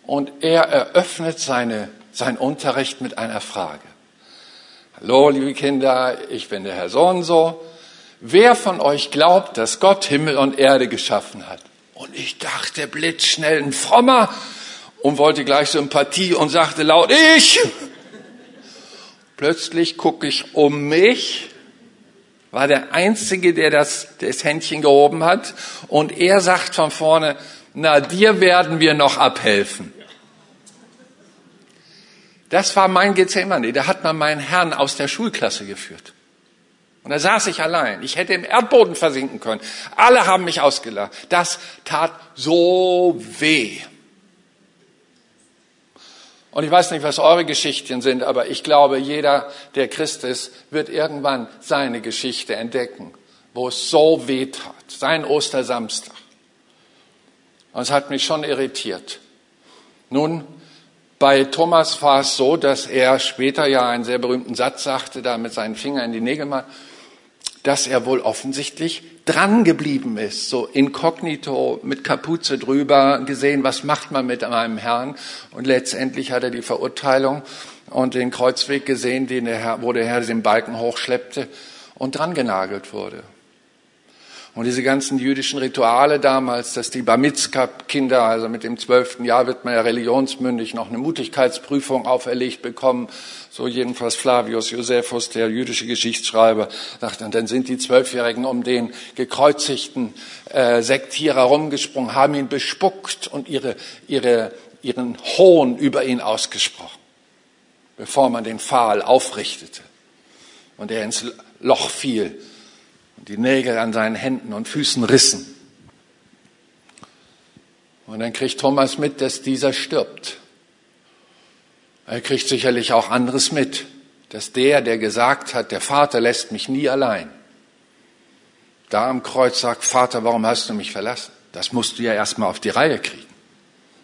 Und er eröffnet seine, sein Unterricht mit einer Frage. Hallo, liebe Kinder, ich bin der Herr so und so. Wer von euch glaubt, dass Gott Himmel und Erde geschaffen hat? Und ich dachte blitzschnell ein Frommer und wollte gleich Sympathie und sagte laut, ich! Plötzlich gucke ich um mich war der Einzige, der das, das Händchen gehoben hat. Und er sagt von vorne, na, dir werden wir noch abhelfen. Das war mein Gethsemane. Da hat man meinen Herrn aus der Schulklasse geführt. Und da saß ich allein. Ich hätte im Erdboden versinken können. Alle haben mich ausgelacht. Das tat so weh. Und ich weiß nicht, was eure Geschichten sind, aber ich glaube, jeder, der Christ ist, wird irgendwann seine Geschichte entdecken, wo es so weh tat. Sein Ostersamstag. Und es hat mich schon irritiert. Nun, bei Thomas war es so, dass er später ja einen sehr berühmten Satz sagte, da mit seinen Fingern in die Nägel mal, dass er wohl offensichtlich dran geblieben ist, so inkognito mit Kapuze drüber gesehen, was macht man mit meinem Herrn? Und letztendlich hat er die Verurteilung und den Kreuzweg gesehen, den der Herr, wo der Herr den Balken hochschleppte und dran genagelt wurde. Und diese ganzen jüdischen Rituale damals, dass die Bar Kinder, also mit dem zwölften Jahr wird man ja religionsmündig, noch eine Mutigkeitsprüfung auferlegt bekommen. So jedenfalls Flavius Josephus, der jüdische Geschichtsschreiber, sagt, und dann sind die Zwölfjährigen um den gekreuzigten äh, Sektierer rumgesprungen, haben ihn bespuckt und ihre, ihre, ihren Hohn über ihn ausgesprochen, bevor man den Pfahl aufrichtete und er ins Loch fiel die Nägel an seinen Händen und Füßen rissen. Und dann kriegt Thomas mit, dass dieser stirbt. Er kriegt sicherlich auch anderes mit, dass der, der gesagt hat, der Vater lässt mich nie allein, da am Kreuz sagt, Vater, warum hast du mich verlassen? Das musst du ja erstmal auf die Reihe kriegen.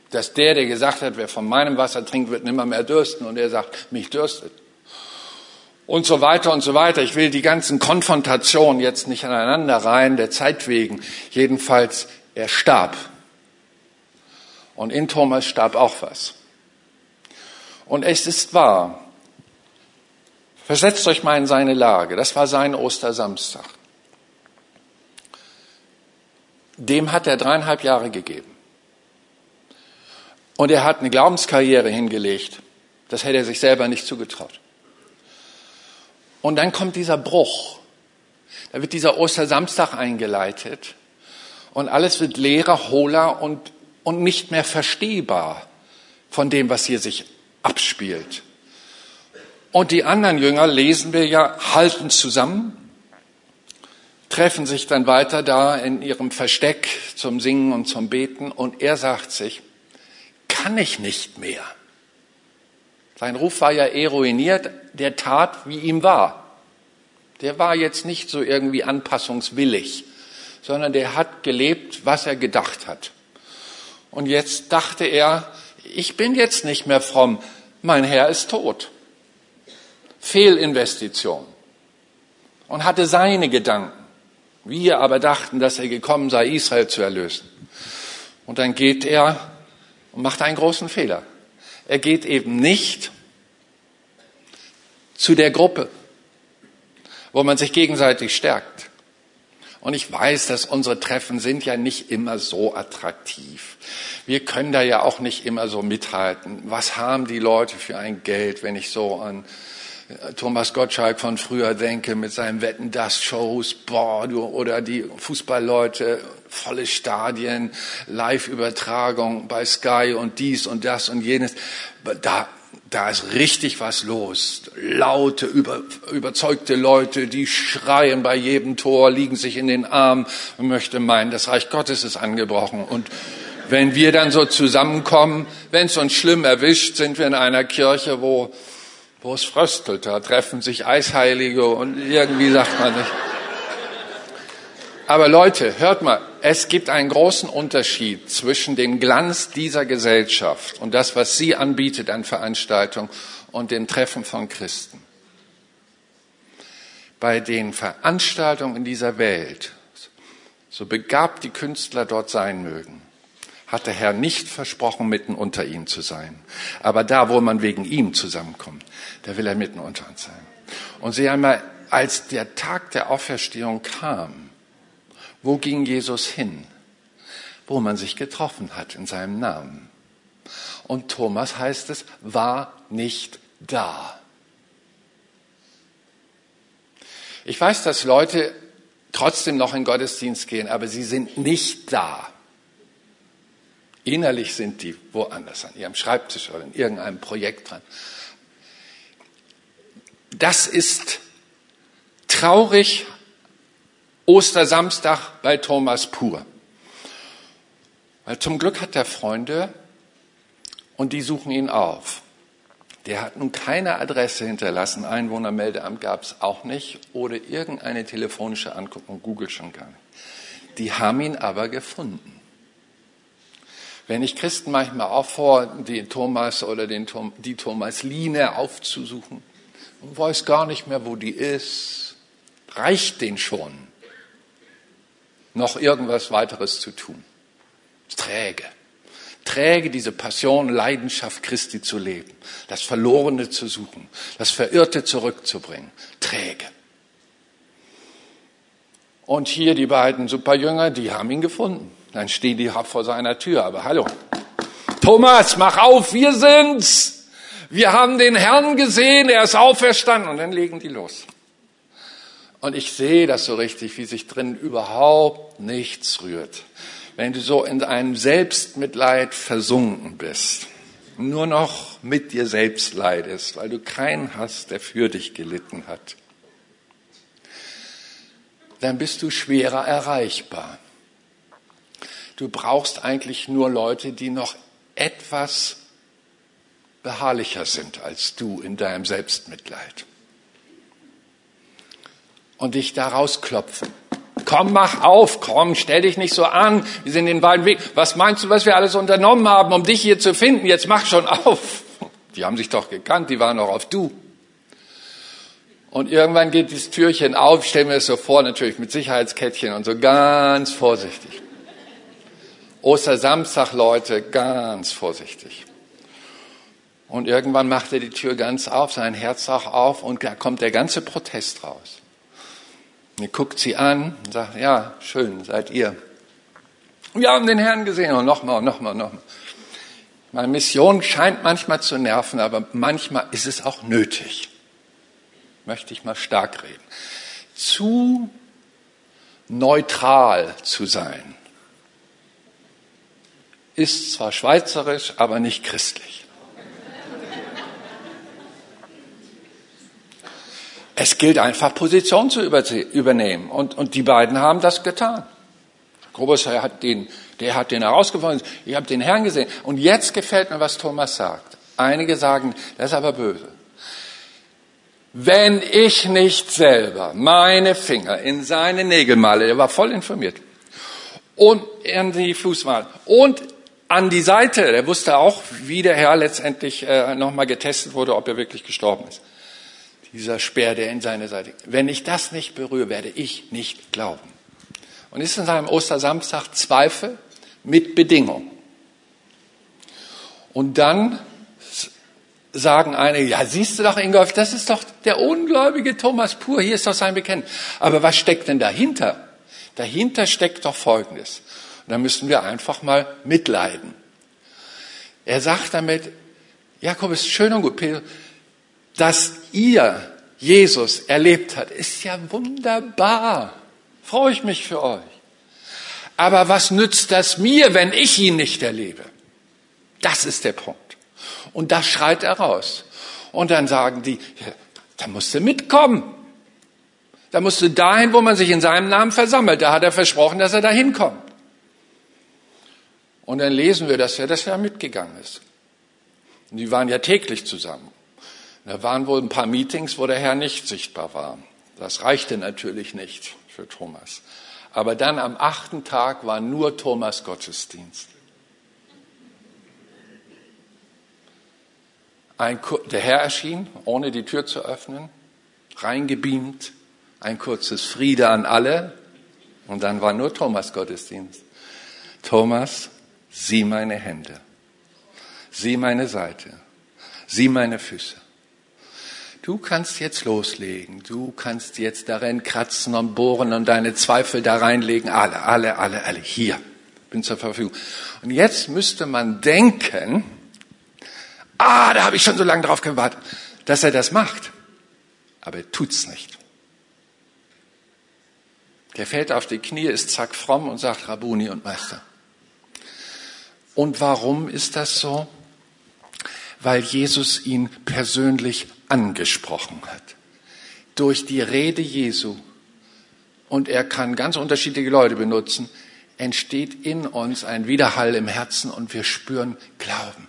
Dass der, der gesagt hat, wer von meinem Wasser trinkt, wird nimmer mehr dürsten und er sagt, mich dürstet und so weiter und so weiter. Ich will die ganzen Konfrontationen jetzt nicht aneinander reihen, der Zeit wegen. Jedenfalls, er starb. Und in Thomas starb auch was. Und es ist wahr. Versetzt euch mal in seine Lage. Das war sein Ostersamstag. Dem hat er dreieinhalb Jahre gegeben. Und er hat eine Glaubenskarriere hingelegt. Das hätte er sich selber nicht zugetraut. Und dann kommt dieser Bruch. Da wird dieser Ostersamstag eingeleitet und alles wird leerer, hohler und, und nicht mehr verstehbar von dem, was hier sich abspielt. Und die anderen Jünger, lesen wir ja, halten zusammen, treffen sich dann weiter da in ihrem Versteck zum Singen und zum Beten und er sagt sich, kann ich nicht mehr. Sein Ruf war ja eh ruiniert, der tat, wie ihm war. Der war jetzt nicht so irgendwie anpassungswillig, sondern der hat gelebt, was er gedacht hat. Und jetzt dachte er, ich bin jetzt nicht mehr fromm, mein Herr ist tot. Fehlinvestition. Und hatte seine Gedanken. Wir aber dachten, dass er gekommen sei, Israel zu erlösen. Und dann geht er und macht einen großen Fehler. Er geht eben nicht zu der Gruppe, wo man sich gegenseitig stärkt. Und ich weiß, dass unsere Treffen sind ja nicht immer so attraktiv. Wir können da ja auch nicht immer so mithalten. Was haben die Leute für ein Geld, wenn ich so an äh, Thomas Gottschalk von früher denke mit seinen Wetten das Shows, boah, oder die Fußballleute, volle Stadien, Live-Übertragung bei Sky und dies und das und jenes. Da, da ist richtig was los. Laute, über, überzeugte Leute, die schreien bei jedem Tor, liegen sich in den Armen und möchte meinen, das Reich Gottes ist angebrochen. Und wenn wir dann so zusammenkommen, wenn es uns schlimm erwischt, sind wir in einer Kirche, wo, wo es fröstelt. Da treffen sich Eisheilige und irgendwie sagt man nicht. Aber Leute, hört mal, es gibt einen großen Unterschied zwischen dem Glanz dieser Gesellschaft und das, was sie anbietet an Veranstaltungen und dem Treffen von Christen. Bei den Veranstaltungen in dieser Welt, so begabt die Künstler dort sein mögen, hat der Herr nicht versprochen, mitten unter ihnen zu sein. Aber da, wo man wegen ihm zusammenkommt, da will er mitten unter uns sein. Und sie einmal, als der Tag der Auferstehung kam, wo ging Jesus hin? Wo man sich getroffen hat in seinem Namen. Und Thomas heißt es, war nicht da. Ich weiß, dass Leute trotzdem noch in Gottesdienst gehen, aber sie sind nicht da. Innerlich sind die woanders an ihrem Schreibtisch oder in irgendeinem Projekt dran. Das ist traurig, Ostersamstag bei Thomas pur. Weil zum Glück hat er Freunde und die suchen ihn auf. Der hat nun keine Adresse hinterlassen, Einwohnermeldeamt gab es auch nicht oder irgendeine telefonische Anguckung, Google schon gar nicht. Die haben ihn aber gefunden. Wenn ich Christen manchmal auffordere, den Thomas oder den, die Thomasline aufzusuchen und weiß gar nicht mehr, wo die ist, reicht den schon noch irgendwas weiteres zu tun. Träge. Träge diese Passion, Leidenschaft Christi zu leben, das Verlorene zu suchen, das Verirrte zurückzubringen. Träge. Und hier die beiden Superjünger, die haben ihn gefunden. Dann stehen die vor seiner Tür. Aber hallo, Thomas, mach auf, wir sind's. Wir haben den Herrn gesehen, er ist auferstanden. Und dann legen die los. Und ich sehe das so richtig, wie sich drin überhaupt nichts rührt. Wenn du so in einem Selbstmitleid versunken bist, nur noch mit dir selbst leidest, weil du keinen hast, der für dich gelitten hat, dann bist du schwerer erreichbar. Du brauchst eigentlich nur Leute, die noch etwas beharrlicher sind als du in deinem Selbstmitleid und dich da rausklopfen. Komm, mach auf, komm, stell dich nicht so an. Wir sind den beiden Weg. Was meinst du, was wir alles unternommen haben, um dich hier zu finden? Jetzt mach schon auf. Die haben sich doch gekannt, die waren noch auf du. Und irgendwann geht dieses Türchen auf, ich stelle mir das so vor, natürlich mit Sicherheitskettchen und so ganz vorsichtig. Ostersamstag, Leute, ganz vorsichtig. Und irgendwann macht er die Tür ganz auf, sein Herz auch auf und da kommt der ganze Protest raus. Er guckt sie an und sagt, ja, schön, seid ihr. Wir haben den Herrn gesehen und nochmal und nochmal und nochmal. Meine Mission scheint manchmal zu nerven, aber manchmal ist es auch nötig. Möchte ich mal stark reden. Zu neutral zu sein ist zwar schweizerisch, aber nicht christlich. Es gilt einfach, Position zu übernehmen. Und, und die beiden haben das getan. Großer hat den, der hat den herausgefunden. Ich habe den Herrn gesehen. Und jetzt gefällt mir, was Thomas sagt. Einige sagen, das ist aber böse. Wenn ich nicht selber meine Finger in seine Nägel male, er war voll informiert, und in die Fußmale, und an die Seite. Er wusste auch, wie der Herr letztendlich äh, nochmal getestet wurde, ob er wirklich gestorben ist. Dieser Speer, der in seine Seite. Wenn ich das nicht berühre, werde ich nicht glauben. Und ist in seinem Ostersamstag Zweifel mit Bedingung. Und dann sagen einige, ja, siehst du doch, Ingolf, das ist doch der ungläubige Thomas pur, hier ist doch sein Bekennen. Aber was steckt denn dahinter? Dahinter steckt doch Folgendes. Und da müssen wir einfach mal mitleiden. Er sagt damit, Jakob ist schön und gut, Peter, dass ihr Jesus erlebt habt, ist ja wunderbar. Freue ich mich für euch. Aber was nützt das mir, wenn ich ihn nicht erlebe? Das ist der Punkt. Und das schreit er raus. Und dann sagen die, da musst du mitkommen. Da musst du dahin, wo man sich in seinem Namen versammelt. Da hat er versprochen, dass er da hinkommt. Und dann lesen wir, dass er, dass er mitgegangen ist. Und die waren ja täglich zusammen. Da waren wohl ein paar Meetings, wo der Herr nicht sichtbar war. Das reichte natürlich nicht für Thomas. Aber dann am achten Tag war nur Thomas Gottesdienst. Ein, der Herr erschien, ohne die Tür zu öffnen, reingebeamt, ein kurzes Friede an alle und dann war nur Thomas Gottesdienst. Thomas, sieh meine Hände, sieh meine Seite, sieh meine Füße. Du kannst jetzt loslegen, du kannst jetzt darin kratzen und bohren und deine Zweifel da reinlegen, alle, alle, alle, alle, hier, bin zur Verfügung. Und jetzt müsste man denken, Ah, da habe ich schon so lange drauf gewartet, dass er das macht. Aber er tut's nicht. Der fällt auf die Knie, ist zack fromm und sagt Rabuni und Meister. Und warum ist das so? Weil Jesus ihn persönlich angesprochen hat. Durch die Rede Jesu. Und er kann ganz unterschiedliche Leute benutzen. Entsteht in uns ein Widerhall im Herzen und wir spüren Glauben.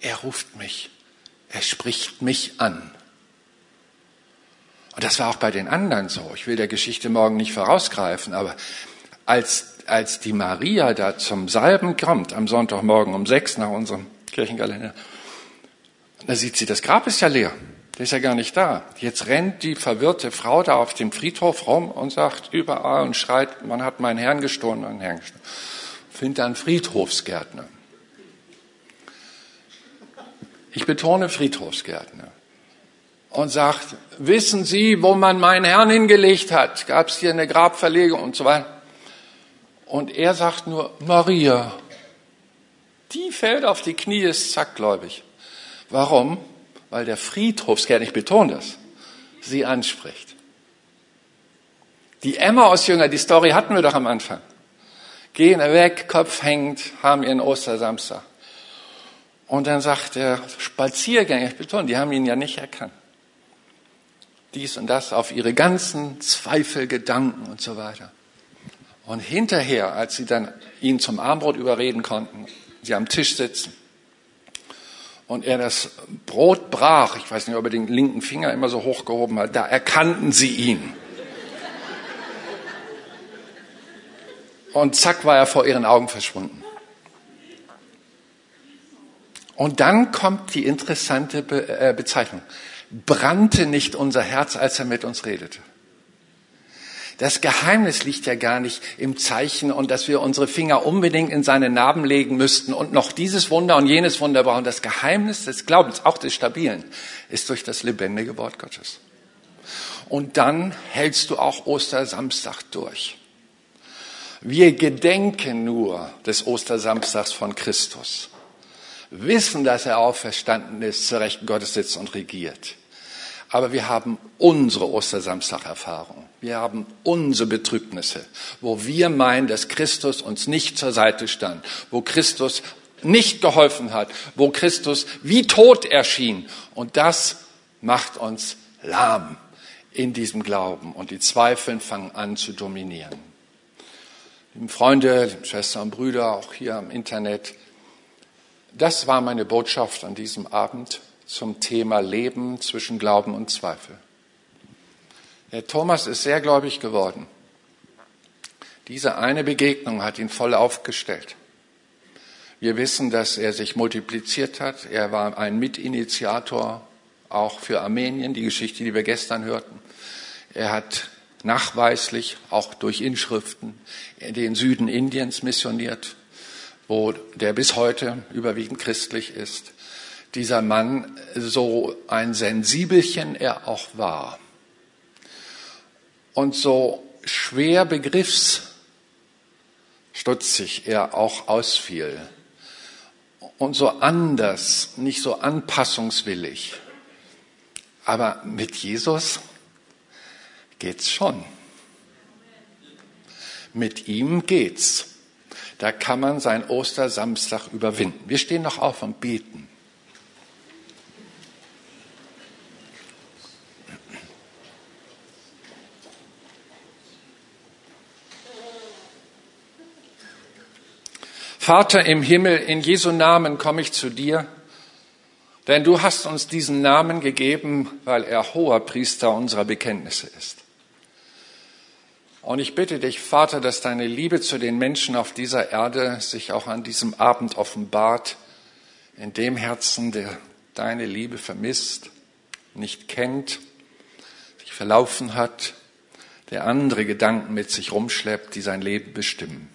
Er ruft mich. Er spricht mich an. Und das war auch bei den anderen so. Ich will der Geschichte morgen nicht vorausgreifen, aber als, als die Maria da zum Salben kommt, am Sonntagmorgen um sechs nach unserem Kirchenkalender, da sieht sie, das Grab ist ja leer. Der ist ja gar nicht da. Jetzt rennt die verwirrte Frau da auf dem Friedhof rum und sagt überall und schreit, man hat meinen Herrn gestohlen, meinen Herrn gestohlen. Findet dann Friedhofsgärtner. Ich betone Friedhofsgärtner. Und sagt, wissen Sie, wo man meinen Herrn hingelegt hat? Gab es hier eine Grabverlegung und so weiter? Und er sagt nur, Maria. Die fällt auf die Knie, ist zackgläubig. Warum? Weil der Friedhofsgärtner, ich betone das, sie anspricht. Die Emmaus-Jünger, die Story hatten wir doch am Anfang. Gehen weg, Kopf hängt, haben ihren Ostersamstag. Und dann sagt der Spaziergänger, ich betone, die haben ihn ja nicht erkannt. Dies und das auf ihre ganzen Zweifel, Gedanken und so weiter. Und hinterher, als sie dann ihn zum Armbrot überreden konnten, sie am Tisch sitzen und er das Brot brach, ich weiß nicht, ob er den linken Finger immer so hochgehoben hat, da erkannten sie ihn. Und zack war er vor ihren Augen verschwunden. Und dann kommt die interessante äh, Bezeichnung. Brannte nicht unser Herz, als er mit uns redete. Das Geheimnis liegt ja gar nicht im Zeichen und dass wir unsere Finger unbedingt in seine Narben legen müssten und noch dieses Wunder und jenes Wunder brauchen. Das Geheimnis des Glaubens, auch des Stabilen, ist durch das lebendige Wort Gottes. Und dann hältst du auch Ostersamstag durch. Wir gedenken nur des Ostersamstags von Christus wissen, dass er auferstanden ist, zu Rechten Gottes sitzt und regiert. Aber wir haben unsere Ostersamstag-Erfahrung. Wir haben unsere Betrübnisse, wo wir meinen, dass Christus uns nicht zur Seite stand, wo Christus nicht geholfen hat, wo Christus wie tot erschien. Und das macht uns lahm in diesem Glauben. Und die Zweifel fangen an zu dominieren. Liebe Freunde, Schwestern und Brüder, auch hier am Internet, das war meine Botschaft an diesem Abend zum Thema Leben zwischen Glauben und Zweifel. Der Thomas ist sehr gläubig geworden. Diese eine Begegnung hat ihn voll aufgestellt. Wir wissen, dass er sich multipliziert hat. Er war ein Mitinitiator auch für Armenien, die Geschichte, die wir gestern hörten. Er hat nachweislich auch durch Inschriften den Süden Indiens missioniert, wo der bis heute überwiegend christlich ist. Dieser Mann, so ein Sensibelchen er auch war und so schwer begriffsstutzig er auch ausfiel und so anders, nicht so anpassungswillig. Aber mit Jesus geht's schon. Mit ihm geht's. Da kann man sein Ostersamstag überwinden. Wir stehen noch auf und beten. Vater im Himmel, in Jesu Namen komme ich zu dir, denn du hast uns diesen Namen gegeben, weil er hoher Priester unserer Bekenntnisse ist. Und ich bitte dich, Vater, dass deine Liebe zu den Menschen auf dieser Erde sich auch an diesem Abend offenbart, in dem Herzen, der deine Liebe vermisst, nicht kennt, sich verlaufen hat, der andere Gedanken mit sich rumschleppt, die sein Leben bestimmen.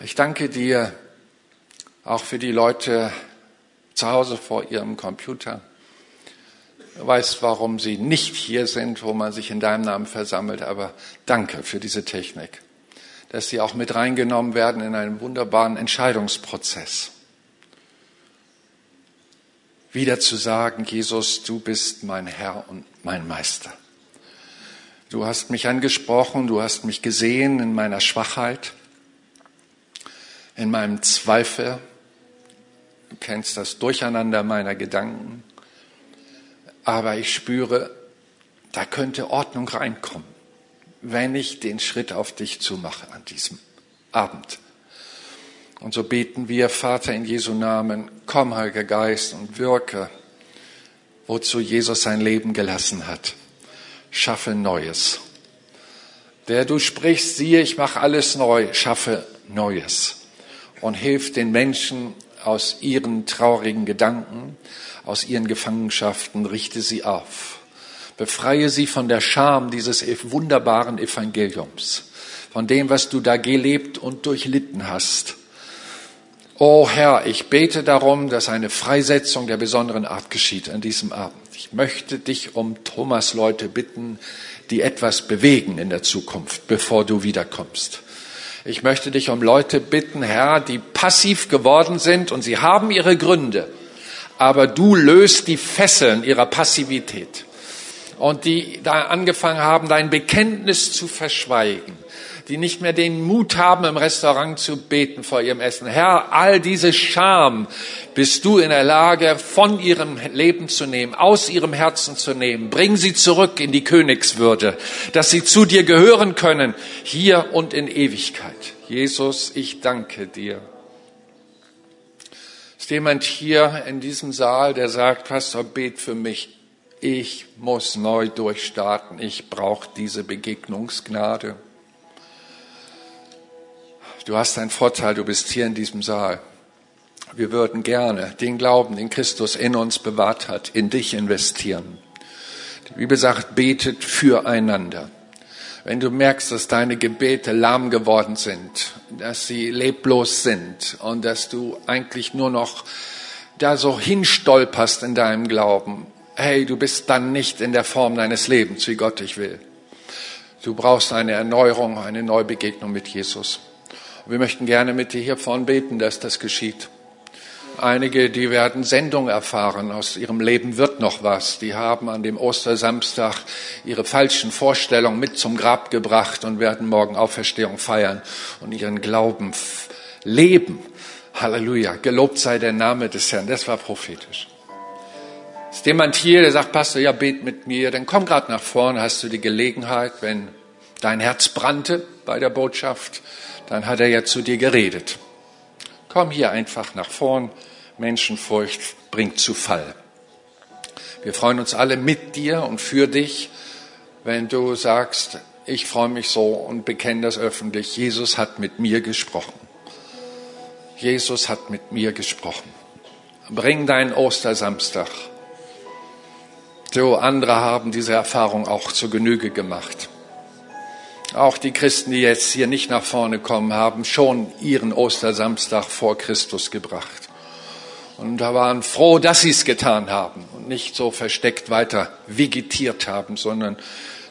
Ich danke dir auch für die Leute zu Hause vor ihrem Computer, weiß, warum sie nicht hier sind, wo man sich in deinem Namen versammelt, aber danke für diese Technik, dass sie auch mit reingenommen werden in einen wunderbaren Entscheidungsprozess. Wieder zu sagen, Jesus, du bist mein Herr und mein Meister. Du hast mich angesprochen, du hast mich gesehen in meiner Schwachheit, in meinem Zweifel. Du kennst das Durcheinander meiner Gedanken aber ich spüre, da könnte Ordnung reinkommen, wenn ich den Schritt auf dich zumache an diesem Abend. Und so beten wir, Vater in Jesu Namen, komm, Heiliger Geist, und wirke, wozu Jesus sein Leben gelassen hat. Schaffe Neues. Der du sprichst, siehe, ich mache alles neu, schaffe Neues. Und hilf den Menschen aus ihren traurigen Gedanken, aus ihren Gefangenschaften, richte sie auf. Befreie sie von der Scham dieses wunderbaren Evangeliums, von dem, was du da gelebt und durchlitten hast. O Herr, ich bete darum, dass eine Freisetzung der besonderen Art geschieht an diesem Abend. Ich möchte dich um Thomas Leute bitten, die etwas bewegen in der Zukunft, bevor du wiederkommst. Ich möchte dich um Leute bitten, Herr, die passiv geworden sind und sie haben ihre Gründe aber du löst die Fesseln ihrer Passivität. Und die da angefangen haben, dein Bekenntnis zu verschweigen, die nicht mehr den Mut haben, im Restaurant zu beten vor ihrem Essen. Herr, all diese Scham bist du in der Lage, von ihrem Leben zu nehmen, aus ihrem Herzen zu nehmen. Bring sie zurück in die Königswürde, dass sie zu dir gehören können, hier und in Ewigkeit. Jesus, ich danke dir. Ist jemand hier in diesem Saal, der sagt, Pastor, bet für mich. Ich muss neu durchstarten. Ich brauche diese Begegnungsgnade. Du hast einen Vorteil, du bist hier in diesem Saal. Wir würden gerne den Glauben, den Christus in uns bewahrt hat, in dich investieren. Die Bibel sagt, betet füreinander wenn du merkst, dass deine Gebete lahm geworden sind, dass sie leblos sind und dass du eigentlich nur noch da so hinstolperst in deinem Glauben, hey, du bist dann nicht in der Form deines Lebens, wie Gott dich will. Du brauchst eine Erneuerung, eine Neubegegnung mit Jesus. Wir möchten gerne mit dir hier vorn beten, dass das geschieht. Einige, die werden Sendung erfahren. Aus ihrem Leben wird noch was. Die haben an dem Ostersamstag ihre falschen Vorstellungen mit zum Grab gebracht und werden morgen Auferstehung feiern und ihren Glauben leben. Halleluja. Gelobt sei der Name des Herrn. Das war prophetisch. Ist jemand hier, der sagt, Pastor, ja, bet mit mir, dann komm gerade nach vorne, hast du die Gelegenheit, wenn dein Herz brannte bei der Botschaft, dann hat er ja zu dir geredet. Komm hier einfach nach vorn. Menschenfurcht bringt zu Fall. Wir freuen uns alle mit dir und für dich, wenn du sagst, ich freue mich so und bekenne das öffentlich. Jesus hat mit mir gesprochen. Jesus hat mit mir gesprochen. Bring deinen Ostersamstag. So, andere haben diese Erfahrung auch zur Genüge gemacht. Auch die Christen, die jetzt hier nicht nach vorne kommen, haben schon ihren Ostersamstag vor Christus gebracht. Und da waren froh, dass sie es getan haben und nicht so versteckt weiter vegetiert haben, sondern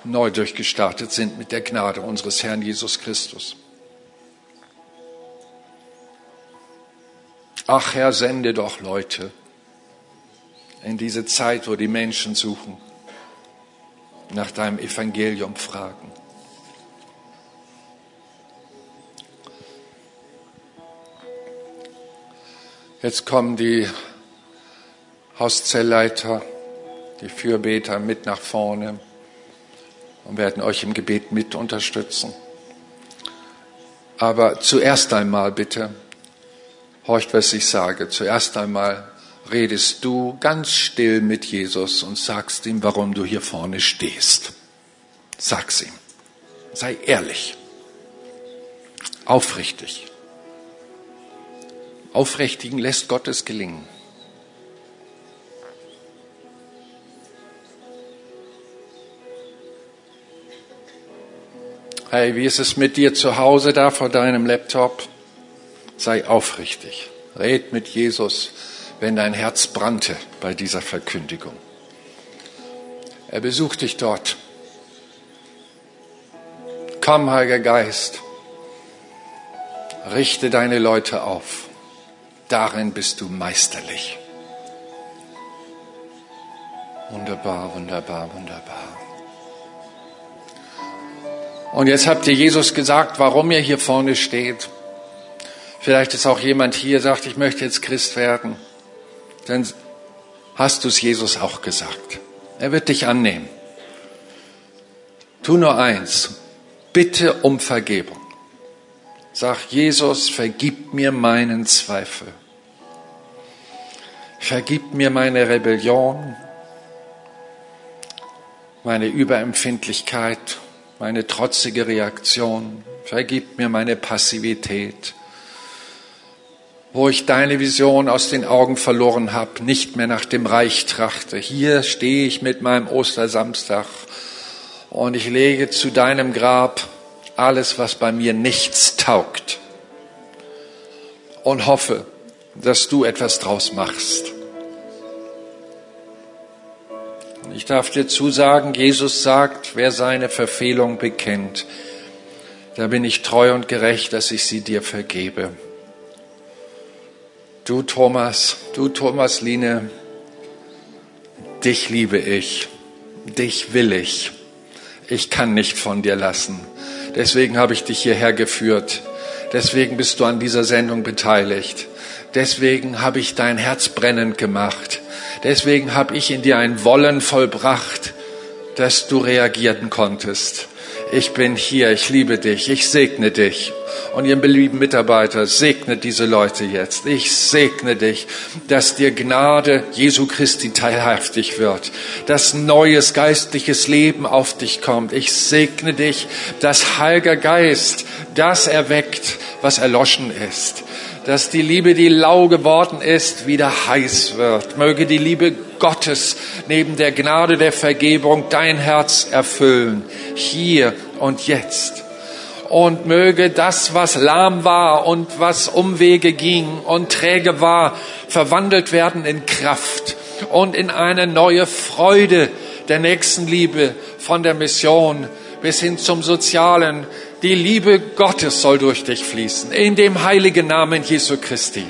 neu durchgestartet sind mit der Gnade unseres Herrn Jesus Christus. Ach Herr, sende doch Leute in diese Zeit, wo die Menschen suchen, nach deinem Evangelium fragen. Jetzt kommen die Hauszellleiter, die Fürbeter mit nach vorne und werden euch im Gebet mit unterstützen. Aber zuerst einmal bitte, horcht, was ich sage. Zuerst einmal redest du ganz still mit Jesus und sagst ihm, warum du hier vorne stehst. Sag's ihm. Sei ehrlich. Aufrichtig. Aufrichtigen lässt Gottes gelingen. Hey, wie ist es mit dir zu Hause da vor deinem Laptop? Sei aufrichtig. Red mit Jesus, wenn dein Herz brannte bei dieser Verkündigung. Er besucht dich dort. Komm, Heiliger Geist, richte deine Leute auf. Darin bist du meisterlich. Wunderbar, wunderbar, wunderbar. Und jetzt habt ihr Jesus gesagt, warum er hier vorne steht. Vielleicht ist auch jemand hier, sagt, ich möchte jetzt Christ werden. Dann hast du es Jesus auch gesagt. Er wird dich annehmen. Tu nur eins. Bitte um Vergebung. Sag, Jesus, vergib mir meinen Zweifel. Vergib mir meine Rebellion, meine Überempfindlichkeit, meine trotzige Reaktion, vergib mir meine Passivität, wo ich deine Vision aus den Augen verloren habe, nicht mehr nach dem Reich trachte. Hier stehe ich mit meinem Ostersamstag und ich lege zu deinem Grab alles, was bei mir nichts taugt und hoffe, dass du etwas draus machst. Ich darf dir zusagen, Jesus sagt, wer seine Verfehlung bekennt, da bin ich treu und gerecht, dass ich sie dir vergebe. Du Thomas, du Thomas Line, dich liebe ich, dich will ich. Ich kann nicht von dir lassen. Deswegen habe ich dich hierher geführt. Deswegen bist du an dieser Sendung beteiligt. Deswegen habe ich dein Herz brennend gemacht. Deswegen habe ich in dir ein Wollen vollbracht, dass du reagieren konntest. Ich bin hier, ich liebe dich, ich segne dich. Und ihr lieben Mitarbeiter, segnet diese Leute jetzt. Ich segne dich, dass dir Gnade Jesu Christi teilhaftig wird, dass neues geistliches Leben auf dich kommt. Ich segne dich, dass Heiliger Geist das erweckt, was erloschen ist dass die Liebe, die lau geworden ist, wieder heiß wird. Möge die Liebe Gottes neben der Gnade der Vergebung dein Herz erfüllen, hier und jetzt. Und möge das, was lahm war und was Umwege ging und träge war, verwandelt werden in Kraft und in eine neue Freude der Nächstenliebe von der Mission bis hin zum Sozialen, die Liebe Gottes soll durch dich fließen, in dem heiligen Namen Jesu Christi.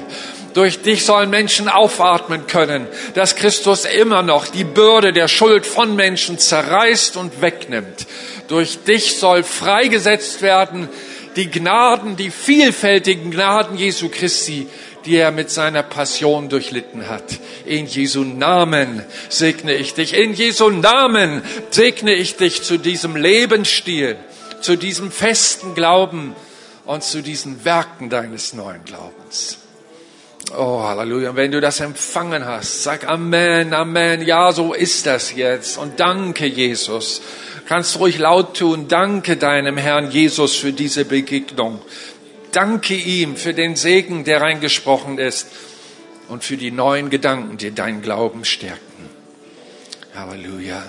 Durch dich sollen Menschen aufatmen können, dass Christus immer noch die Bürde der Schuld von Menschen zerreißt und wegnimmt. Durch dich soll freigesetzt werden die Gnaden, die vielfältigen Gnaden Jesu Christi, die er mit seiner Passion durchlitten hat. In Jesu Namen segne ich dich. In Jesu Namen segne ich dich zu diesem Lebensstil zu diesem festen Glauben und zu diesen Werken deines neuen Glaubens. Oh, Halleluja. Und wenn du das empfangen hast, sag Amen, Amen. Ja, so ist das jetzt. Und danke, Jesus. Kannst ruhig laut tun. Danke deinem Herrn Jesus für diese Begegnung. danke ihm für den Segen, der reingesprochen ist und für die neuen Gedanken, die deinen Glauben stärken. Halleluja.